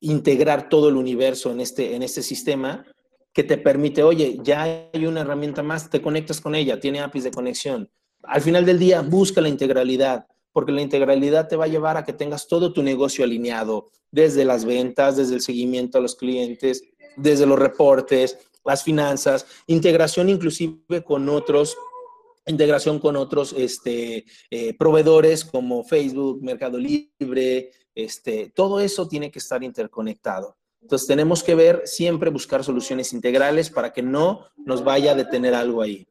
S2: integrar todo el universo en este, en este sistema que te permite, oye, ya hay una herramienta más, te conectas con ella, tiene APIs de conexión. Al final del día, busca la integralidad, porque la integralidad te va a llevar a que tengas todo tu negocio alineado, desde las ventas, desde el seguimiento a los clientes, desde los reportes, las finanzas, integración inclusive con otros integración con otros este, eh, proveedores como Facebook, Mercado Libre, este, todo eso tiene que estar interconectado. Entonces tenemos que ver, siempre buscar soluciones integrales para que no nos vaya a detener algo ahí.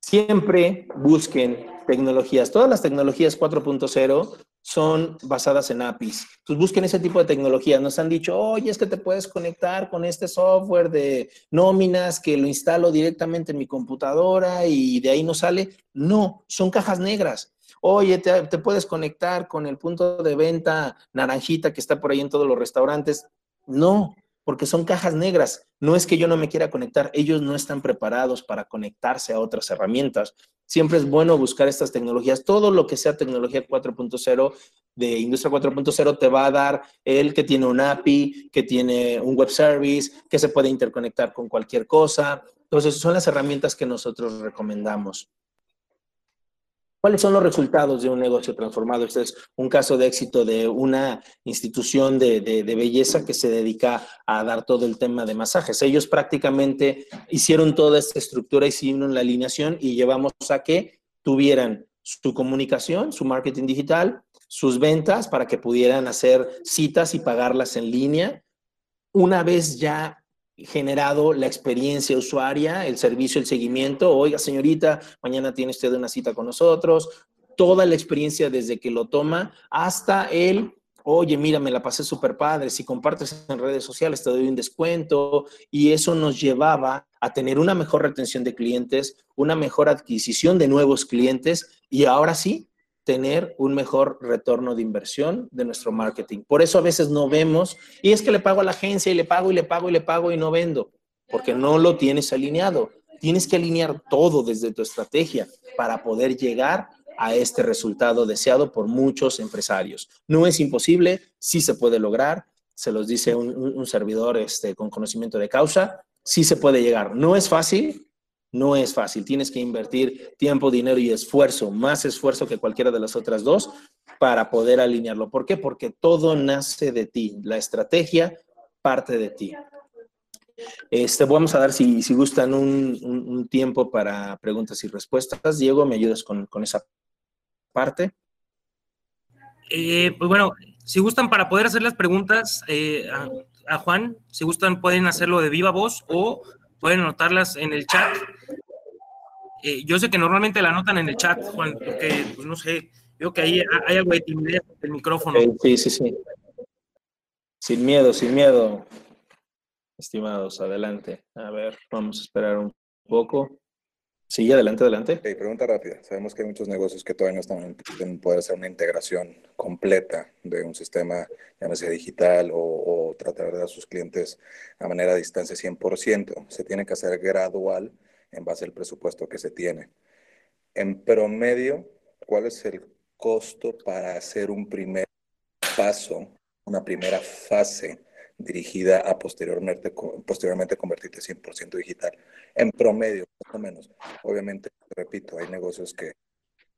S2: Siempre busquen tecnologías. Todas las tecnologías 4.0 son basadas en APIs. Entonces busquen ese tipo de tecnologías. Nos han dicho, oye, es que te puedes conectar con este software de nóminas que lo instalo directamente en mi computadora y de ahí no sale. No, son cajas negras oye, te, puedes conectar con el punto de venta naranjita que está por ahí en todos los restaurantes. No, porque son cajas negras. No es que yo no me quiera conectar, ellos no están preparados para conectarse a otras herramientas. Siempre es bueno buscar estas tecnologías. Todo lo que sea tecnología 4.0 de industria 4.0 te va a dar el que tiene un API, que tiene un web service, que se puede interconectar con cualquier cosa. Entonces, son las herramientas que nosotros recomendamos. ¿Cuáles son los resultados de un negocio transformado? Este es un caso de éxito de una institución de, belleza que se dedica a dar todo el tema de masajes. Ellos prácticamente hicieron toda esta estructura, hicieron la alineación y llevamos a que tuvieran su comunicación, su marketing digital, sus ventas para que pudieran hacer citas y pagarlas en línea. Una vez ya generado la experiencia usuaria, el servicio, el seguimiento. Oiga, señorita, mañana tiene usted una cita con nosotros. Toda la experiencia desde que lo toma hasta el, oye, mira, me la pasé súper padre. Si compartes en redes sociales, te doy un descuento. Y eso nos llevaba a tener una mejor retención de clientes, una mejor adquisición de nuevos clientes. Y ahora sí, tener un mejor retorno de inversión de nuestro marketing. Por eso a veces no vemos, y es que le pago a la agencia y le pago y le pago y le pago y no vendo, porque no lo tienes alineado. Tienes que alinear todo desde tu estrategia para poder llegar a este resultado deseado por muchos empresarios. No es imposible, sí se puede lograr, se los dice un, servidor este, con conocimiento de causa, sí se puede llegar. No es fácil, no es fácil, tienes que invertir tiempo, dinero y esfuerzo, más esfuerzo que cualquiera de las otras dos para poder alinearlo. ¿Por qué? Porque todo nace de ti, la estrategia parte de ti. Este, vamos a dar, si, si gustan, un, tiempo para preguntas y respuestas. Diego, ¿me ayudas con, esa parte?
S3: Eh, pues bueno, si gustan, para poder hacer las preguntas eh, a, Juan, si gustan, pueden hacerlo de viva voz o pueden anotarlas en el chat. Eh, yo sé que normalmente la anotan en el chat, Juan, porque, pues no sé, veo que ahí hay algo de timidez el micrófono.
S2: Sí, sí, sí. Sin miedo, sin miedo. Estimados, adelante. A ver, vamos a esperar un poco. Sí, adelante, adelante.
S4: pregunta rápida. Sabemos que hay muchos negocios que todavía no están en poder hacer una integración completa de un sistema, llámese digital o, tratar de dar a sus clientes a manera de distancia 100%. Se tiene que hacer gradual en base al presupuesto que se tiene. En promedio, ¿cuál es el costo para hacer un primer paso, una primera fase dirigida a posteriormente, posteriormente convertirte 100% digital. En promedio, más o menos. Obviamente, repito, hay negocios que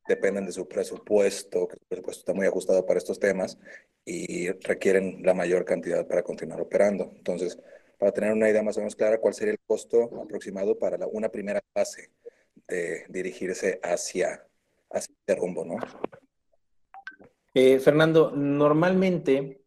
S4: dependen de su presupuesto, que su presupuesto está muy ajustado para estos temas y requieren la mayor cantidad para continuar operando. Entonces, para tener una idea más o menos clara, ¿cuál sería el costo aproximado para una primera fase de dirigirse hacia, hacia este rumbo, no?
S2: Eh, Fernando, normalmente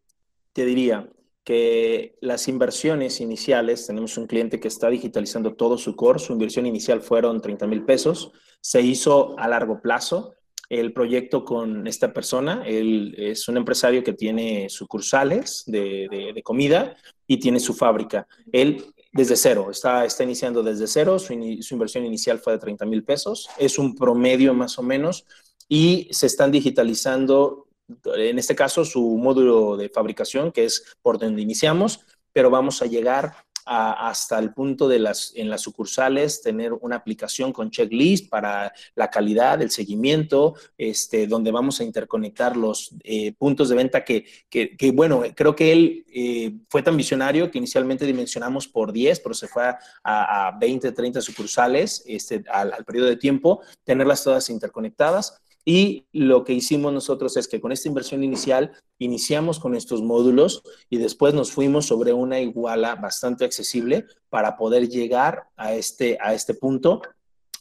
S2: te diría, que las inversiones iniciales, tenemos un cliente que está digitalizando todo su core, su inversión inicial fueron 30 mil pesos, se hizo a largo plazo el proyecto con esta persona, él es un empresario que tiene sucursales de, comida y tiene su fábrica. Él desde cero, está, está iniciando desde cero, su inversión inicial fue de 30 mil pesos, es un promedio más o menos, y se están digitalizando en este caso su módulo de fabricación, que es por donde iniciamos, pero vamos a llegar hasta el punto de las, en las sucursales, tener una aplicación con checklist para la calidad, el seguimiento, este, donde vamos a interconectar los eh, puntos de venta que, que, bueno, creo que él eh, fue tan visionario que inicialmente dimensionamos por 10, pero se fue a, a 20, 30 sucursales este, al, al periodo de tiempo, tenerlas todas interconectadas y lo que hicimos nosotros es que con esta inversión inicial iniciamos con estos módulos y después nos fuimos sobre una iguala bastante accesible para poder llegar a este, a este punto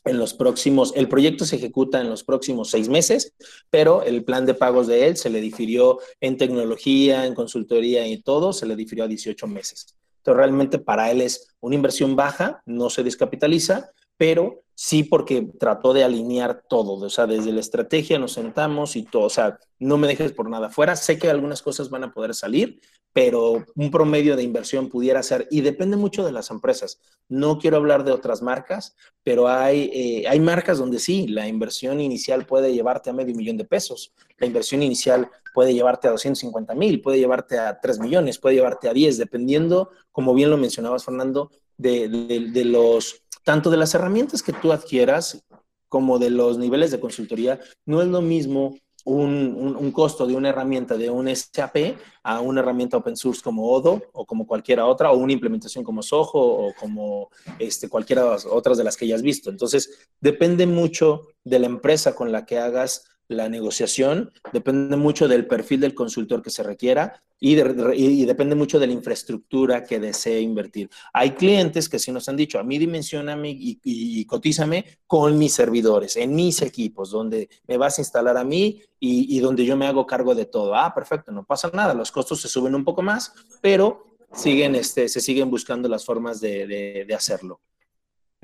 S2: en los próximos, el proyecto se ejecuta en los próximos seis meses, pero el plan de pagos de él se le difirió en tecnología, en consultoría y todo, se le difirió a 18 meses. Entonces, realmente para él es una inversión baja, no se descapitaliza, pero sí porque trató de alinear todo, o sea, desde la estrategia nos sentamos y todo, o sea, no me dejes por nada fuera, sé que algunas cosas van a poder salir, pero un promedio de inversión pudiera ser, y depende mucho de las empresas, no quiero hablar de otras marcas, pero hay, eh, hay marcas donde sí, la inversión inicial puede llevarte a medio millón de pesos, la inversión inicial puede llevarte a 250 mil, puede llevarte a 3 millones, puede llevarte a 10, dependiendo, como bien lo mencionabas, Fernando, de, de los tanto de las herramientas que tú adquieras como de los niveles de consultoría, no es lo mismo un, costo de una herramienta de un SAP a una herramienta open source como Odo o como cualquiera otra, o una implementación como Soho o como este, cualquiera otras de las que ya has visto. Entonces, depende mucho de la empresa con la que hagas la negociación, depende mucho del perfil del consultor que se requiera y, depende mucho de la infraestructura que desee invertir. Hay clientes que sí nos han dicho, a mí dimensioname y, y, cotízame con mis servidores, en mis equipos, donde me vas a instalar a mí y, donde yo me hago cargo de todo. Ah, perfecto, no pasa nada, los costos se suben un poco más, pero siguen, este, se siguen buscando las formas de, de hacerlo.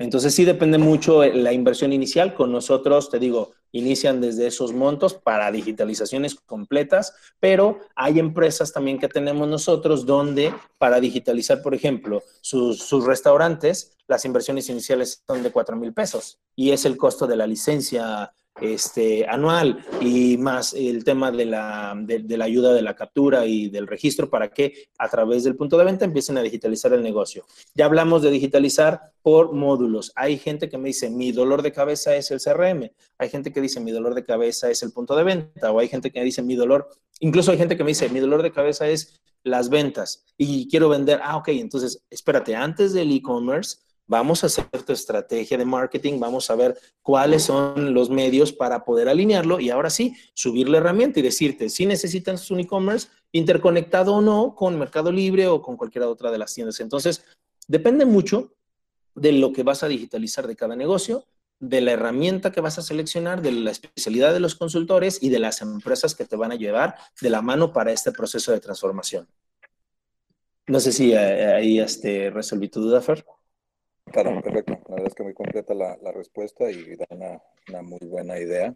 S2: Entonces sí depende mucho la inversión inicial. Con nosotros, te digo, inician desde esos montos para digitalizaciones completas, pero hay empresas también que tenemos nosotros donde para digitalizar, por ejemplo, sus, restaurantes, las inversiones iniciales son de 4 mil pesos y es el costo de la licencia este, anual y más el tema de la, de, la ayuda de la captura y del registro para que a través del punto de venta empiecen a digitalizar el negocio. Ya hablamos de digitalizar por módulos. Hay gente que me dice, mi dolor de cabeza es el CRM. Hay gente que dice, mi dolor de cabeza es el punto de venta. O hay gente que dice, mi dolor, incluso hay gente que me dice, mi dolor de cabeza es las ventas y quiero vender. Ah, ok, entonces espérate, antes del e-commerce Vamos a hacer tu estrategia de marketing, vamos a ver cuáles son los medios para poder alinearlo y ahora sí, subir la herramienta y decirte si necesitas un e-commerce interconectado o no con Mercado Libre o con cualquier otra de las tiendas. Entonces, depende mucho de lo que vas a digitalizar de cada negocio de la herramienta que vas a seleccionar, de la especialidad de los consultores y de las empresas que te van a llevar de la mano para este proceso de transformación. No sé si eh, ahí este, resolví tu duda, Fer.
S4: Claro, perfecto. La verdad es que muy completa la, respuesta y da una, muy buena idea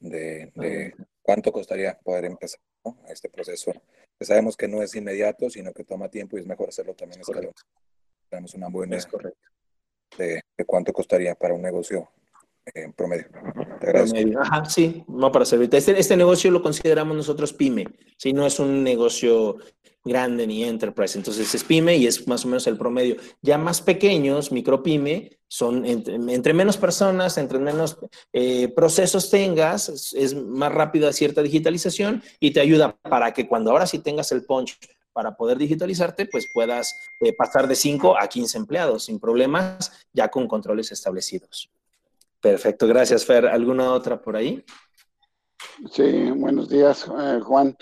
S4: de, cuánto costaría poder empezar este proceso. sabemos que no es inmediato, sino que toma tiempo y es mejor hacerlo también escalón. Tenemos una buena idea de, de, cuánto costaría para un negocio en promedio.
S2: Ajá, sí, no para servirte. Este, este negocio lo consideramos nosotros pyme, si no es un negocio grande ni enterprise, entonces es pyme y es más o menos el promedio. Ya más pequeños, micro pyme, son entre, menos personas, entre menos eh, procesos tengas, es, más rápida cierta digitalización y te ayuda para que cuando ahora sí tengas el punch para poder digitalizarte, pues puedas eh, pasar de 5 a 15 empleados sin problemas, ya con controles establecidos. Perfecto, gracias Fer. ¿Alguna otra por ahí?
S5: Sí, buenos días, eh, Juan.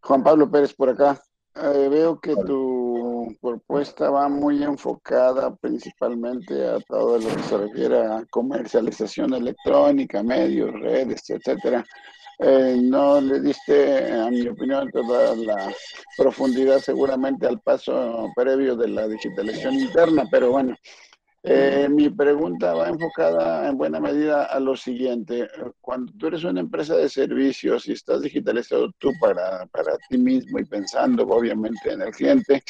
S5: Juan Pablo Pérez por acá. Eh, veo que tu propuesta va muy enfocada principalmente a todo lo que se refiere a comercialización electrónica, medios, redes, etcétera. Eh, no le diste, a mi opinión, toda la profundidad seguramente al paso previo de la digitalización interna, pero bueno, eh, mi pregunta va enfocada en buena medida a lo siguiente. Cuando tú eres una empresa de servicios y estás digitalizado tú para, para ti mismo y pensando obviamente en el cliente,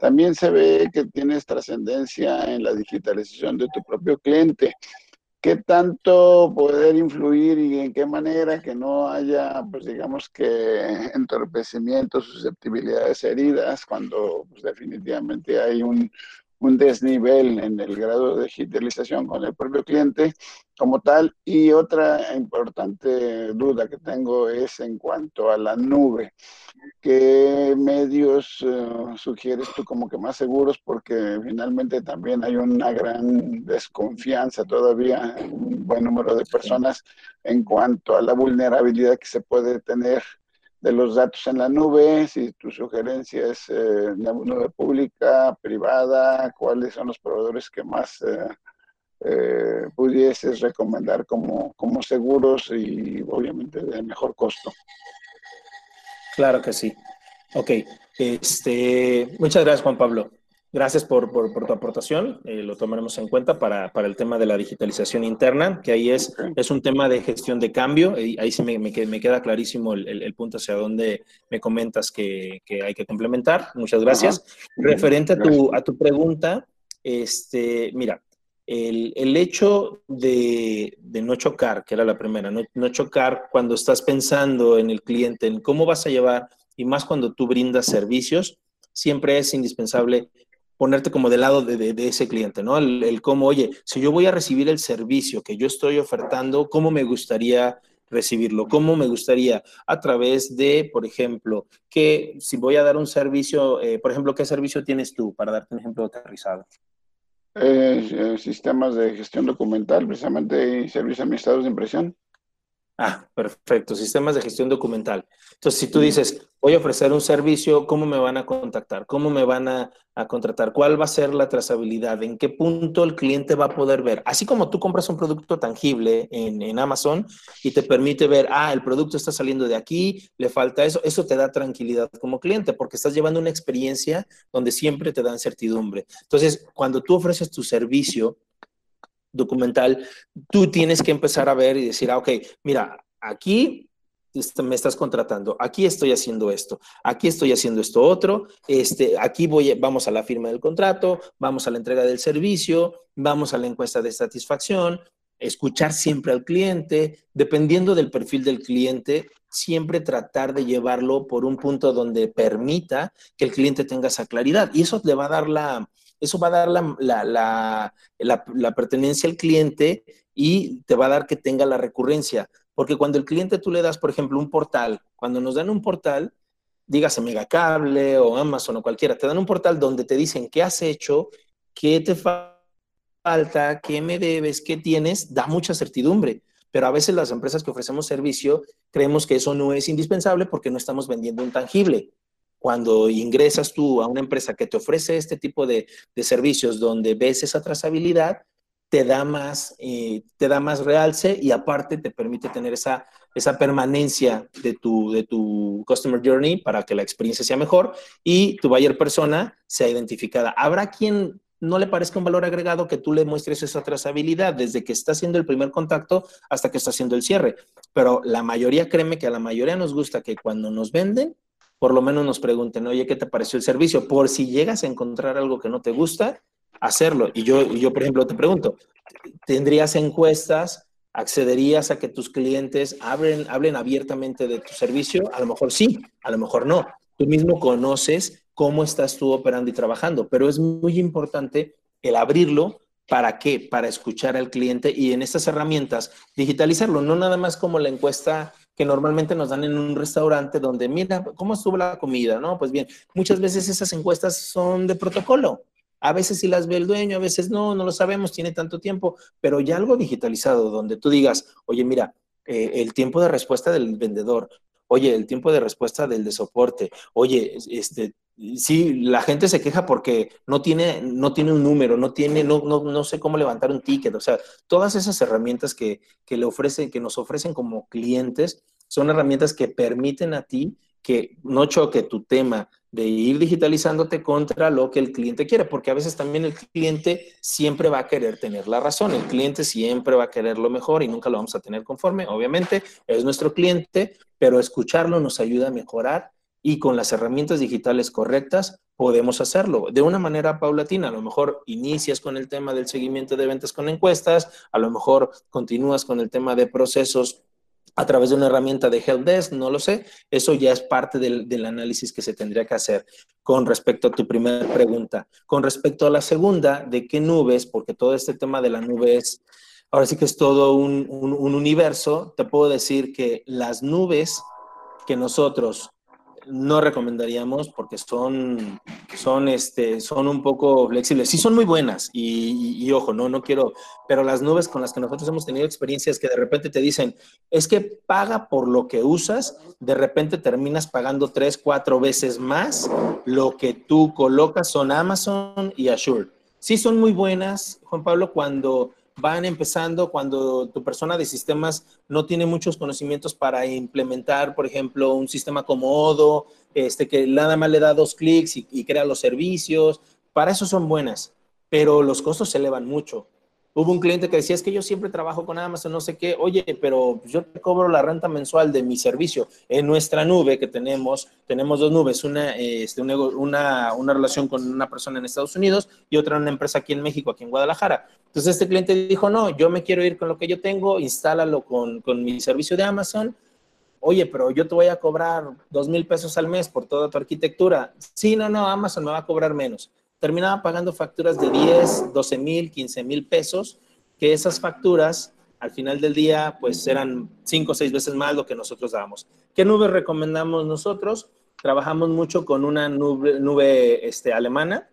S5: también se ve que tienes trascendencia en la digitalización de tu propio cliente. ¿Qué tanto poder influir y en qué manera que no haya, pues digamos que entorpecimientos, susceptibilidades heridas, cuando pues, definitivamente hay un, un desnivel en el grado de digitalización con el propio cliente como tal. Y otra importante duda que tengo es en cuanto a la nube. ¿Qué medios eh, sugieres tú como que más seguros? Porque finalmente también hay una gran desconfianza todavía en un buen número de personas en cuanto a la vulnerabilidad que se puede tener de los datos en la nube, si tu sugerencia es eh, nube pública, privada, cuáles son los proveedores que más eh, eh, pudieses recomendar como, como seguros y obviamente de mejor costo.
S2: Claro que sí. Ok, este, muchas gracias Juan Pablo. Gracias por, tu aportación, eh, lo tomaremos en cuenta para, el tema de la digitalización interna, que ahí es, es un tema de gestión de cambio, ahí sí me, me, queda clarísimo el, punto hacia donde me comentas que, hay que complementar. Muchas gracias. Referente a tu, a tu pregunta, este, mira, el, hecho de, no chocar, que era la primera, no, no chocar cuando estás pensando en el cliente, en cómo vas a llevar, y más cuando tú brindas servicios, siempre es indispensable ponerte como del lado de, ese cliente, ¿no? El, cómo, oye, si yo voy a recibir el servicio que yo estoy ofertando, ¿cómo me gustaría recibirlo? ¿Cómo me gustaría? A través de, por ejemplo, que si voy a dar un servicio, eh, por ejemplo, ¿qué servicio tienes tú? Para darte un ejemplo aterrizado.
S5: Eh, eh, sistemas de gestión documental, precisamente, y servicios administrados de impresión.
S2: Ah, perfecto. Sistemas de gestión documental. Entonces, si tú dices, voy a ofrecer un servicio, ¿cómo me van a contactar? ¿Cómo me van a, contratar? ¿Cuál va a ser la trazabilidad? ¿En qué punto el cliente va a poder ver? Así como tú compras un producto tangible en, en Amazon y te permite ver, ah, el producto está saliendo de aquí, le falta eso, eso te da tranquilidad como cliente porque estás llevando una experiencia donde siempre te dan certidumbre. Entonces, cuando tú ofreces tu servicio, documental, tú tienes que empezar a ver y decir, ah, ok, mira, aquí me estás contratando, aquí estoy haciendo esto, aquí estoy haciendo esto otro, este, aquí voy, vamos a la firma del contrato, vamos a la entrega del servicio, vamos a la encuesta de satisfacción, escuchar siempre al cliente, dependiendo del perfil del cliente, siempre tratar de llevarlo por un punto donde permita que el cliente tenga esa claridad y eso le va a dar la, eso va a dar la, la, pertenencia al cliente y te va a dar que tenga la recurrencia. Porque cuando el cliente tú le das, por ejemplo, un portal, cuando nos dan un portal, dígase Megacable o Amazon o cualquiera, te dan un portal donde te dicen qué has hecho, qué te falta, qué me debes, qué tienes, da mucha certidumbre. Pero a veces las empresas que ofrecemos servicio creemos que eso no es indispensable porque no estamos vendiendo un tangible cuando ingresas tú a una empresa que te ofrece este tipo de, servicios donde ves esa trazabilidad, te da más, eh, te da más realce y aparte te permite tener esa, esa permanencia de tu, de tu customer journey para que la experiencia sea mejor y tu buyer persona sea identificada. Habrá quien no le parezca un valor agregado que tú le muestres esa trazabilidad desde que está haciendo el primer contacto hasta que está haciendo el cierre. Pero la mayoría, créeme que a la mayoría nos gusta que cuando nos venden, por lo menos nos pregunten, oye, ¿qué te pareció el servicio? Por si llegas a encontrar algo que no te gusta, hacerlo. Y yo, yo por ejemplo, te pregunto, ¿tendrías encuestas? ¿Accederías a que tus clientes hablen, hablen abiertamente de tu servicio? A lo mejor sí, a lo mejor no. Tú mismo conoces cómo estás tú operando y trabajando, pero es muy importante el abrirlo. ¿Para qué? Para escuchar al cliente y en estas herramientas digitalizarlo, no nada más como la encuesta que normalmente nos dan en un restaurante donde, mira, ¿cómo estuvo la comida? No, pues bien, muchas veces esas encuestas son de protocolo. A veces sí las ve el dueño, a veces no, no lo sabemos, tiene tanto tiempo, pero ya algo digitalizado donde tú digas, oye, mira, eh, el tiempo de respuesta del vendedor, oye, el tiempo de respuesta del de soporte, oye, este, sí, la gente se queja porque no tiene, no tiene un número, no tiene, no, no, no sé cómo levantar un ticket, o sea, todas esas herramientas que, que le ofrecen, que nos ofrecen como clientes, son herramientas que permiten a ti que no choque tu tema de ir digitalizándote contra lo que el cliente quiere, porque a veces también el cliente siempre va a querer tener la razón, el cliente siempre va a querer lo mejor y nunca lo vamos a tener conforme, obviamente es nuestro cliente, pero escucharlo nos ayuda a mejorar y con las herramientas digitales correctas podemos hacerlo de una manera paulatina. A lo mejor inicias con el tema del seguimiento de ventas con encuestas, a lo mejor continúas con el tema de procesos a través de una herramienta de helpdesk, no lo sé. Eso ya es parte del, del, análisis que se tendría que hacer con respecto a tu primera pregunta. Con respecto a la segunda, de qué nubes, porque todo este tema de la nube es, ahora sí que es todo un, un, un universo, te puedo decir que las nubes que nosotros no recomendaríamos porque son, son, este, son un poco flexibles. Sí son muy buenas y, ojo, no, no quiero, pero las nubes con las que nosotros hemos tenido experiencias que de repente te dicen, es que paga por lo que usas, de repente terminas pagando tres, cuatro veces más lo que tú colocas son Amazon y Azure. Sí son muy buenas, Juan Pablo, cuando van empezando cuando tu persona de sistemas no tiene muchos conocimientos para implementar, por ejemplo, un sistema como Odo, este, que nada más le da dos clics y, y crea los servicios. Para eso son buenas, pero los costos se elevan mucho. Hubo un cliente que decía, es que yo siempre trabajo con Amazon, no sé qué, oye, pero yo te cobro la renta mensual de mi servicio. En nuestra nube que tenemos, tenemos dos nubes, una, este, una, una relación con una persona en Estados Unidos y otra en una empresa aquí en México, aquí en Guadalajara. Entonces este cliente dijo, no, yo me quiero ir con lo que yo tengo, instálalo con, con mi servicio de Amazon. Oye, pero yo te voy a cobrar dos mil pesos al mes por toda tu arquitectura. Sí, no, no, Amazon me va a cobrar menos terminaba pagando facturas de 10, 12 mil, 15 mil pesos, que esas facturas al final del día pues eran 5 o 6 veces más lo que nosotros dábamos. ¿Qué nube recomendamos nosotros? Trabajamos mucho con una nube, nube este, alemana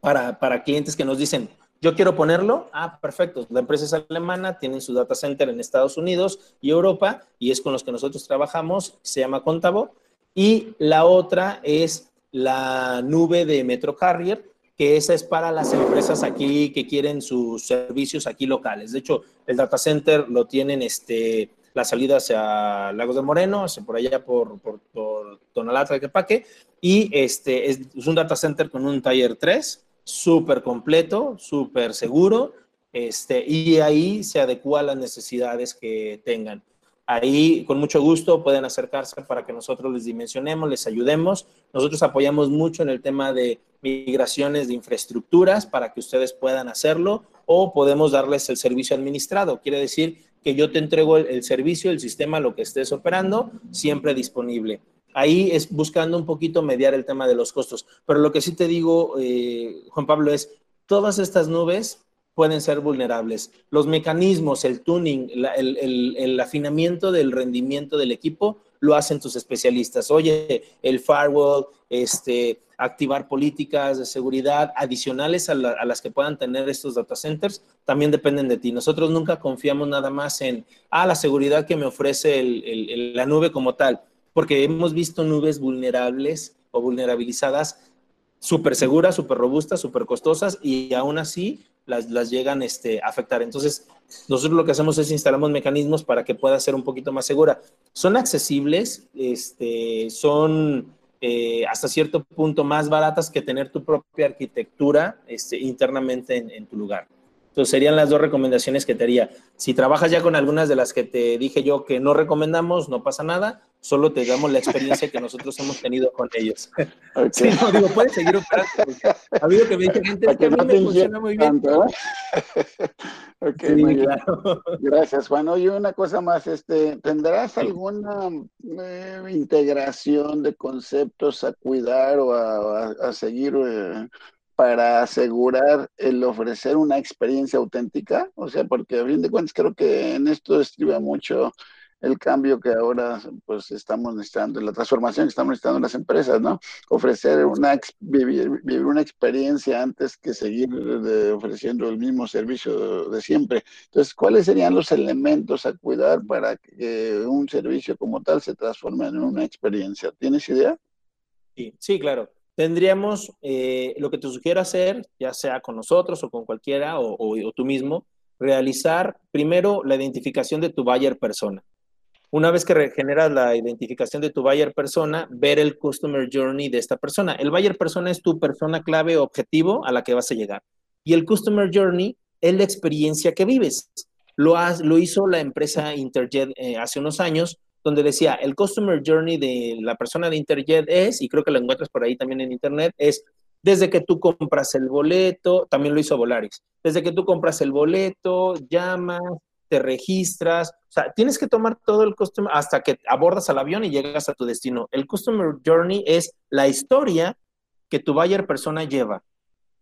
S2: para, para clientes que nos dicen, yo quiero ponerlo, ah, perfecto, la empresa es alemana, tienen su data center en Estados Unidos y Europa, y es con los que nosotros trabajamos, se llama Contavo, y la otra es la nube de Metro Carrier, que esa es para las empresas aquí que quieren sus servicios aquí locales. De hecho, el data center lo tienen este, la salida hacia Lagos de Moreno, hacia por allá por, por, por Tonalá, y este, es, es, un data center con un taller 3, súper completo, súper seguro, este, y ahí se adecua a las necesidades que tengan. Ahí, con mucho gusto, pueden acercarse para que nosotros les dimensionemos, les ayudemos. Nosotros apoyamos mucho en el tema de migraciones de infraestructuras para que ustedes puedan hacerlo o podemos darles el servicio administrado. Quiere decir que yo te entrego el, servicio, el sistema, lo que estés operando, siempre disponible. Ahí es buscando un poquito mediar el tema de los costos. Pero lo que sí te digo, eh, Juan Pablo, es todas estas nubes pueden ser vulnerables. Los mecanismos, el tuning, el, afinamiento del rendimiento del equipo lo hacen tus especialistas. Oye, el firewall, este, activar políticas de seguridad adicionales a, la, a, las que puedan tener estos data centers, también dependen de ti. Nosotros nunca confiamos nada más en, ah, la seguridad que me ofrece la nube como tal, porque hemos visto nubes vulnerables o vulnerabilizadas súper seguras, súper robustas, súper costosas y aún así las, las llegan este, a afectar. Entonces, nosotros lo que hacemos es instalamos mecanismos para que pueda ser un poquito más segura. Son accesibles, este, son eh, hasta cierto punto más baratas que tener tu propia arquitectura este, internamente en, tu lugar. Entonces serían las dos recomendaciones que te haría. Si trabajas ya con algunas de las que te dije yo que no recomendamos, no pasa nada, solo te damos la experiencia que nosotros hemos tenido con ellos. Sí, no, digo, puedes seguir operando. Ha habido que me dice gente que a mí me funciona muy bien.
S5: okay, muy Claro. Gracias, Juan. Oye, una cosa más, este, ¿tendrás alguna eh, integración de conceptos a cuidar o a, seguir eh, para asegurar el ofrecer una experiencia auténtica? O sea, porque a fin de cuentas creo que en esto escribe mucho el cambio que ahora pues estamos necesitando, la transformación que estamos necesitando en las empresas, ¿no? Ofrecer una, vivir, una experiencia antes que seguir ofreciendo el mismo servicio de, siempre. Entonces, ¿cuáles serían los elementos a cuidar para que un servicio como tal se transforme en una experiencia? ¿Tienes idea?
S2: Sí, sí claro. Tendríamos eh, lo que te sugiero hacer, ya sea con nosotros o con cualquiera o, o tú mismo, realizar primero la identificación de tu buyer persona. Una vez que regeneras la identificación de tu buyer persona, ver el customer journey de esta persona. El buyer persona es tu persona clave objetivo a la que vas a llegar. Y el customer journey es la experiencia que vives. Lo, lo hizo la empresa Interjet eh, hace unos años, donde decía, el customer journey de la persona de Interjet es, y creo que lo encuentras por ahí también en Internet, es desde que tú compras el boleto, también lo hizo Volaris, desde que tú compras el boleto, llamas, te registras, o sea, tienes que tomar todo el customer hasta que abordas al avión y llegas a tu destino. El customer journey es la historia que tu buyer persona lleva.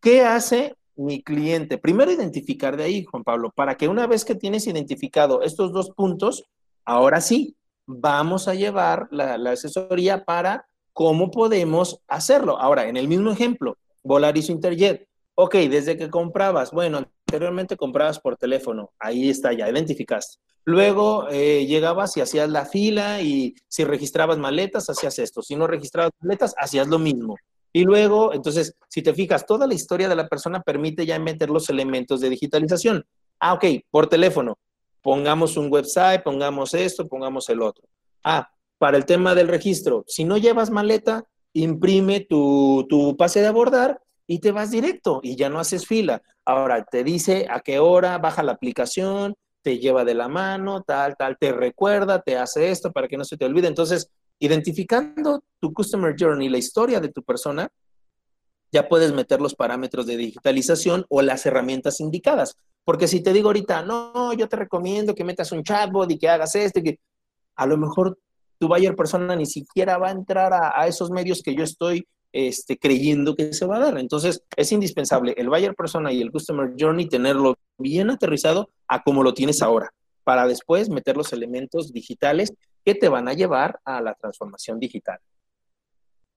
S2: ¿Qué hace mi cliente? Primero identificar de ahí, Juan Pablo, para que una vez que tienes identificado estos dos puntos, ahora sí, vamos a llevar la, asesoría para cómo podemos hacerlo. Ahora, en el mismo ejemplo, Volaris Interjet. Ok, desde que comprabas, bueno, anteriormente comprabas por teléfono, ahí está, ya identificaste. Luego eh, llegabas y hacías la fila y si registrabas maletas, hacías esto. Si no registrabas maletas, hacías lo mismo. Y luego, entonces, si te fijas, toda la historia de la persona permite ya meter los elementos de digitalización. Ah, ok, por teléfono. Pongamos un website, pongamos esto, pongamos el otro. Ah, para el tema del registro, si no llevas maleta, imprime tu, tu pase de abordar y te vas directo y ya no haces fila. Ahora te dice a qué hora, baja la aplicación, te lleva de la mano, tal, tal, te recuerda, te hace esto para que no se te olvide. Entonces, identificando tu customer journey, la historia de tu persona, ya puedes meter los parámetros de digitalización o las herramientas indicadas. Porque si te digo ahorita, no, yo te recomiendo que metas un chatbot y que hagas esto, que a lo mejor tu buyer persona ni siquiera va a entrar a, a esos medios que yo estoy este, creyendo que se va a dar. Entonces, es indispensable el buyer persona y el customer journey tenerlo bien aterrizado a como lo tienes ahora, para después meter los elementos digitales que te van a llevar a la transformación digital.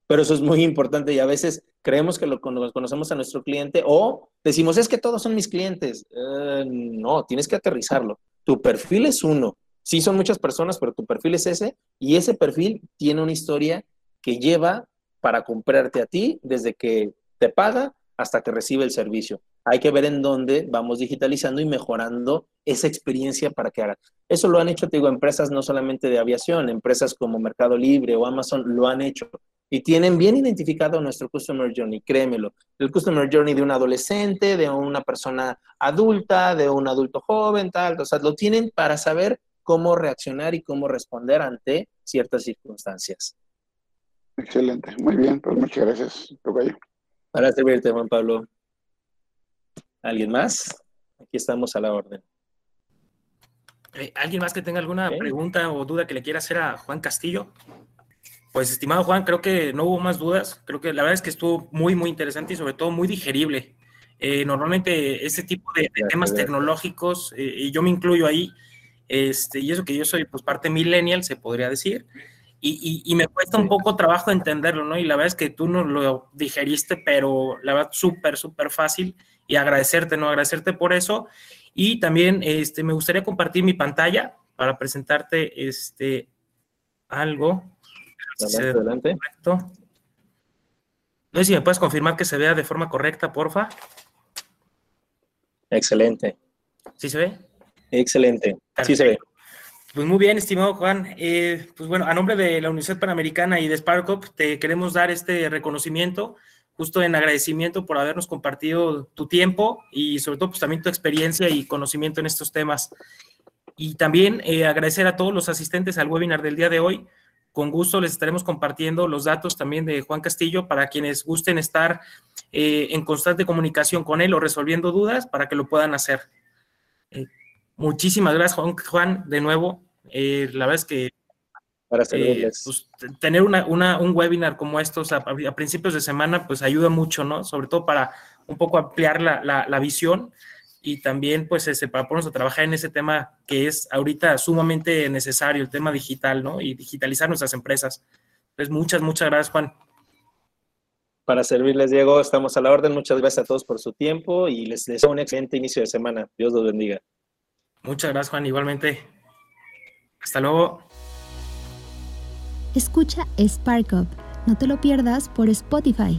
S2: Pero eso es muy importante y a veces creemos que lo conocemos a nuestro cliente o decimos, es que todos son mis clientes. Eh, no, tienes que aterrizarlo. Tu perfil es uno. Sí son muchas personas, pero tu perfil es ese y ese perfil tiene una historia que lleva para comprarte a ti desde que te paga hasta que recibe el servicio. Hay que ver en dónde vamos digitalizando y mejorando esa experiencia para que haga. Eso lo han hecho, te digo, empresas no solamente de aviación, empresas como Mercado Libre o Amazon lo han hecho y tienen bien identificado nuestro Customer Journey, créemelo. El Customer Journey de un adolescente, de una persona adulta, de un adulto joven, tal, o sea, lo tienen para saber cómo reaccionar y cómo responder ante ciertas circunstancias.
S5: Excelente, muy bien, pues muchas gracias, Tocayo.
S2: Para servirte, Juan Pablo. ¿Alguien más? Aquí estamos a la orden.
S3: Eh, ¿Alguien más que tenga alguna pregunta o duda que le quiera hacer a Juan Castillo? Pues, estimado Juan, creo que no hubo más dudas. Creo que la verdad es que estuvo muy, muy interesante y sobre todo muy digerible. Eh, normalmente ese tipo de, temas tecnológicos, eh, y yo me incluyo ahí, este, y eso que yo soy pues parte millennial, se podría decir, y, me cuesta un poco trabajo entenderlo, ¿no? Y la verdad es que tú no lo digeriste, pero la verdad súper, súper fácil y agradecerte, ¿no? Agradecerte por eso. Y también este, me gustaría compartir mi pantalla para presentarte este, algo.
S2: Adelante,
S3: No sé si me puedes confirmar que se vea de forma correcta, porfa.
S2: Excelente.
S3: ¿Sí se ve?
S2: Excelente. Sí se ve.
S3: Pues muy bien, estimado Juan. Eh, pues bueno, a nombre de la Universidad Panamericana y de SparkUp, te queremos dar este reconocimiento, justo en agradecimiento por habernos compartido tu tiempo y sobre todo pues también tu experiencia y conocimiento en estos temas. Y también eh, agradecer a todos los asistentes al webinar del día de hoy. Con gusto les estaremos compartiendo los datos también de Juan Castillo para quienes gusten estar eh, en constante comunicación con él o resolviendo dudas para que lo puedan hacer. Eh, muchísimas gracias, Juan, de nuevo. Eh, la verdad es que
S2: para
S3: pues, tener una, un webinar como estos a, principios de semana, pues ayuda mucho, ¿no? Sobre todo para un poco ampliar la, la, visión y también, pues, ese, para ponernos a trabajar en ese tema que es ahorita sumamente necesario, el tema digital, ¿no? Y digitalizar nuestras empresas. Entonces, muchas, muchas gracias, Juan.
S2: Para servirles, Diego, estamos a la orden. Muchas gracias a todos por su tiempo y les deseo un excelente inicio de semana. Dios los bendiga.
S3: Muchas gracias, Juan. Igualmente. Hasta luego.
S1: Escucha Spark Up. No te lo pierdas por Spotify.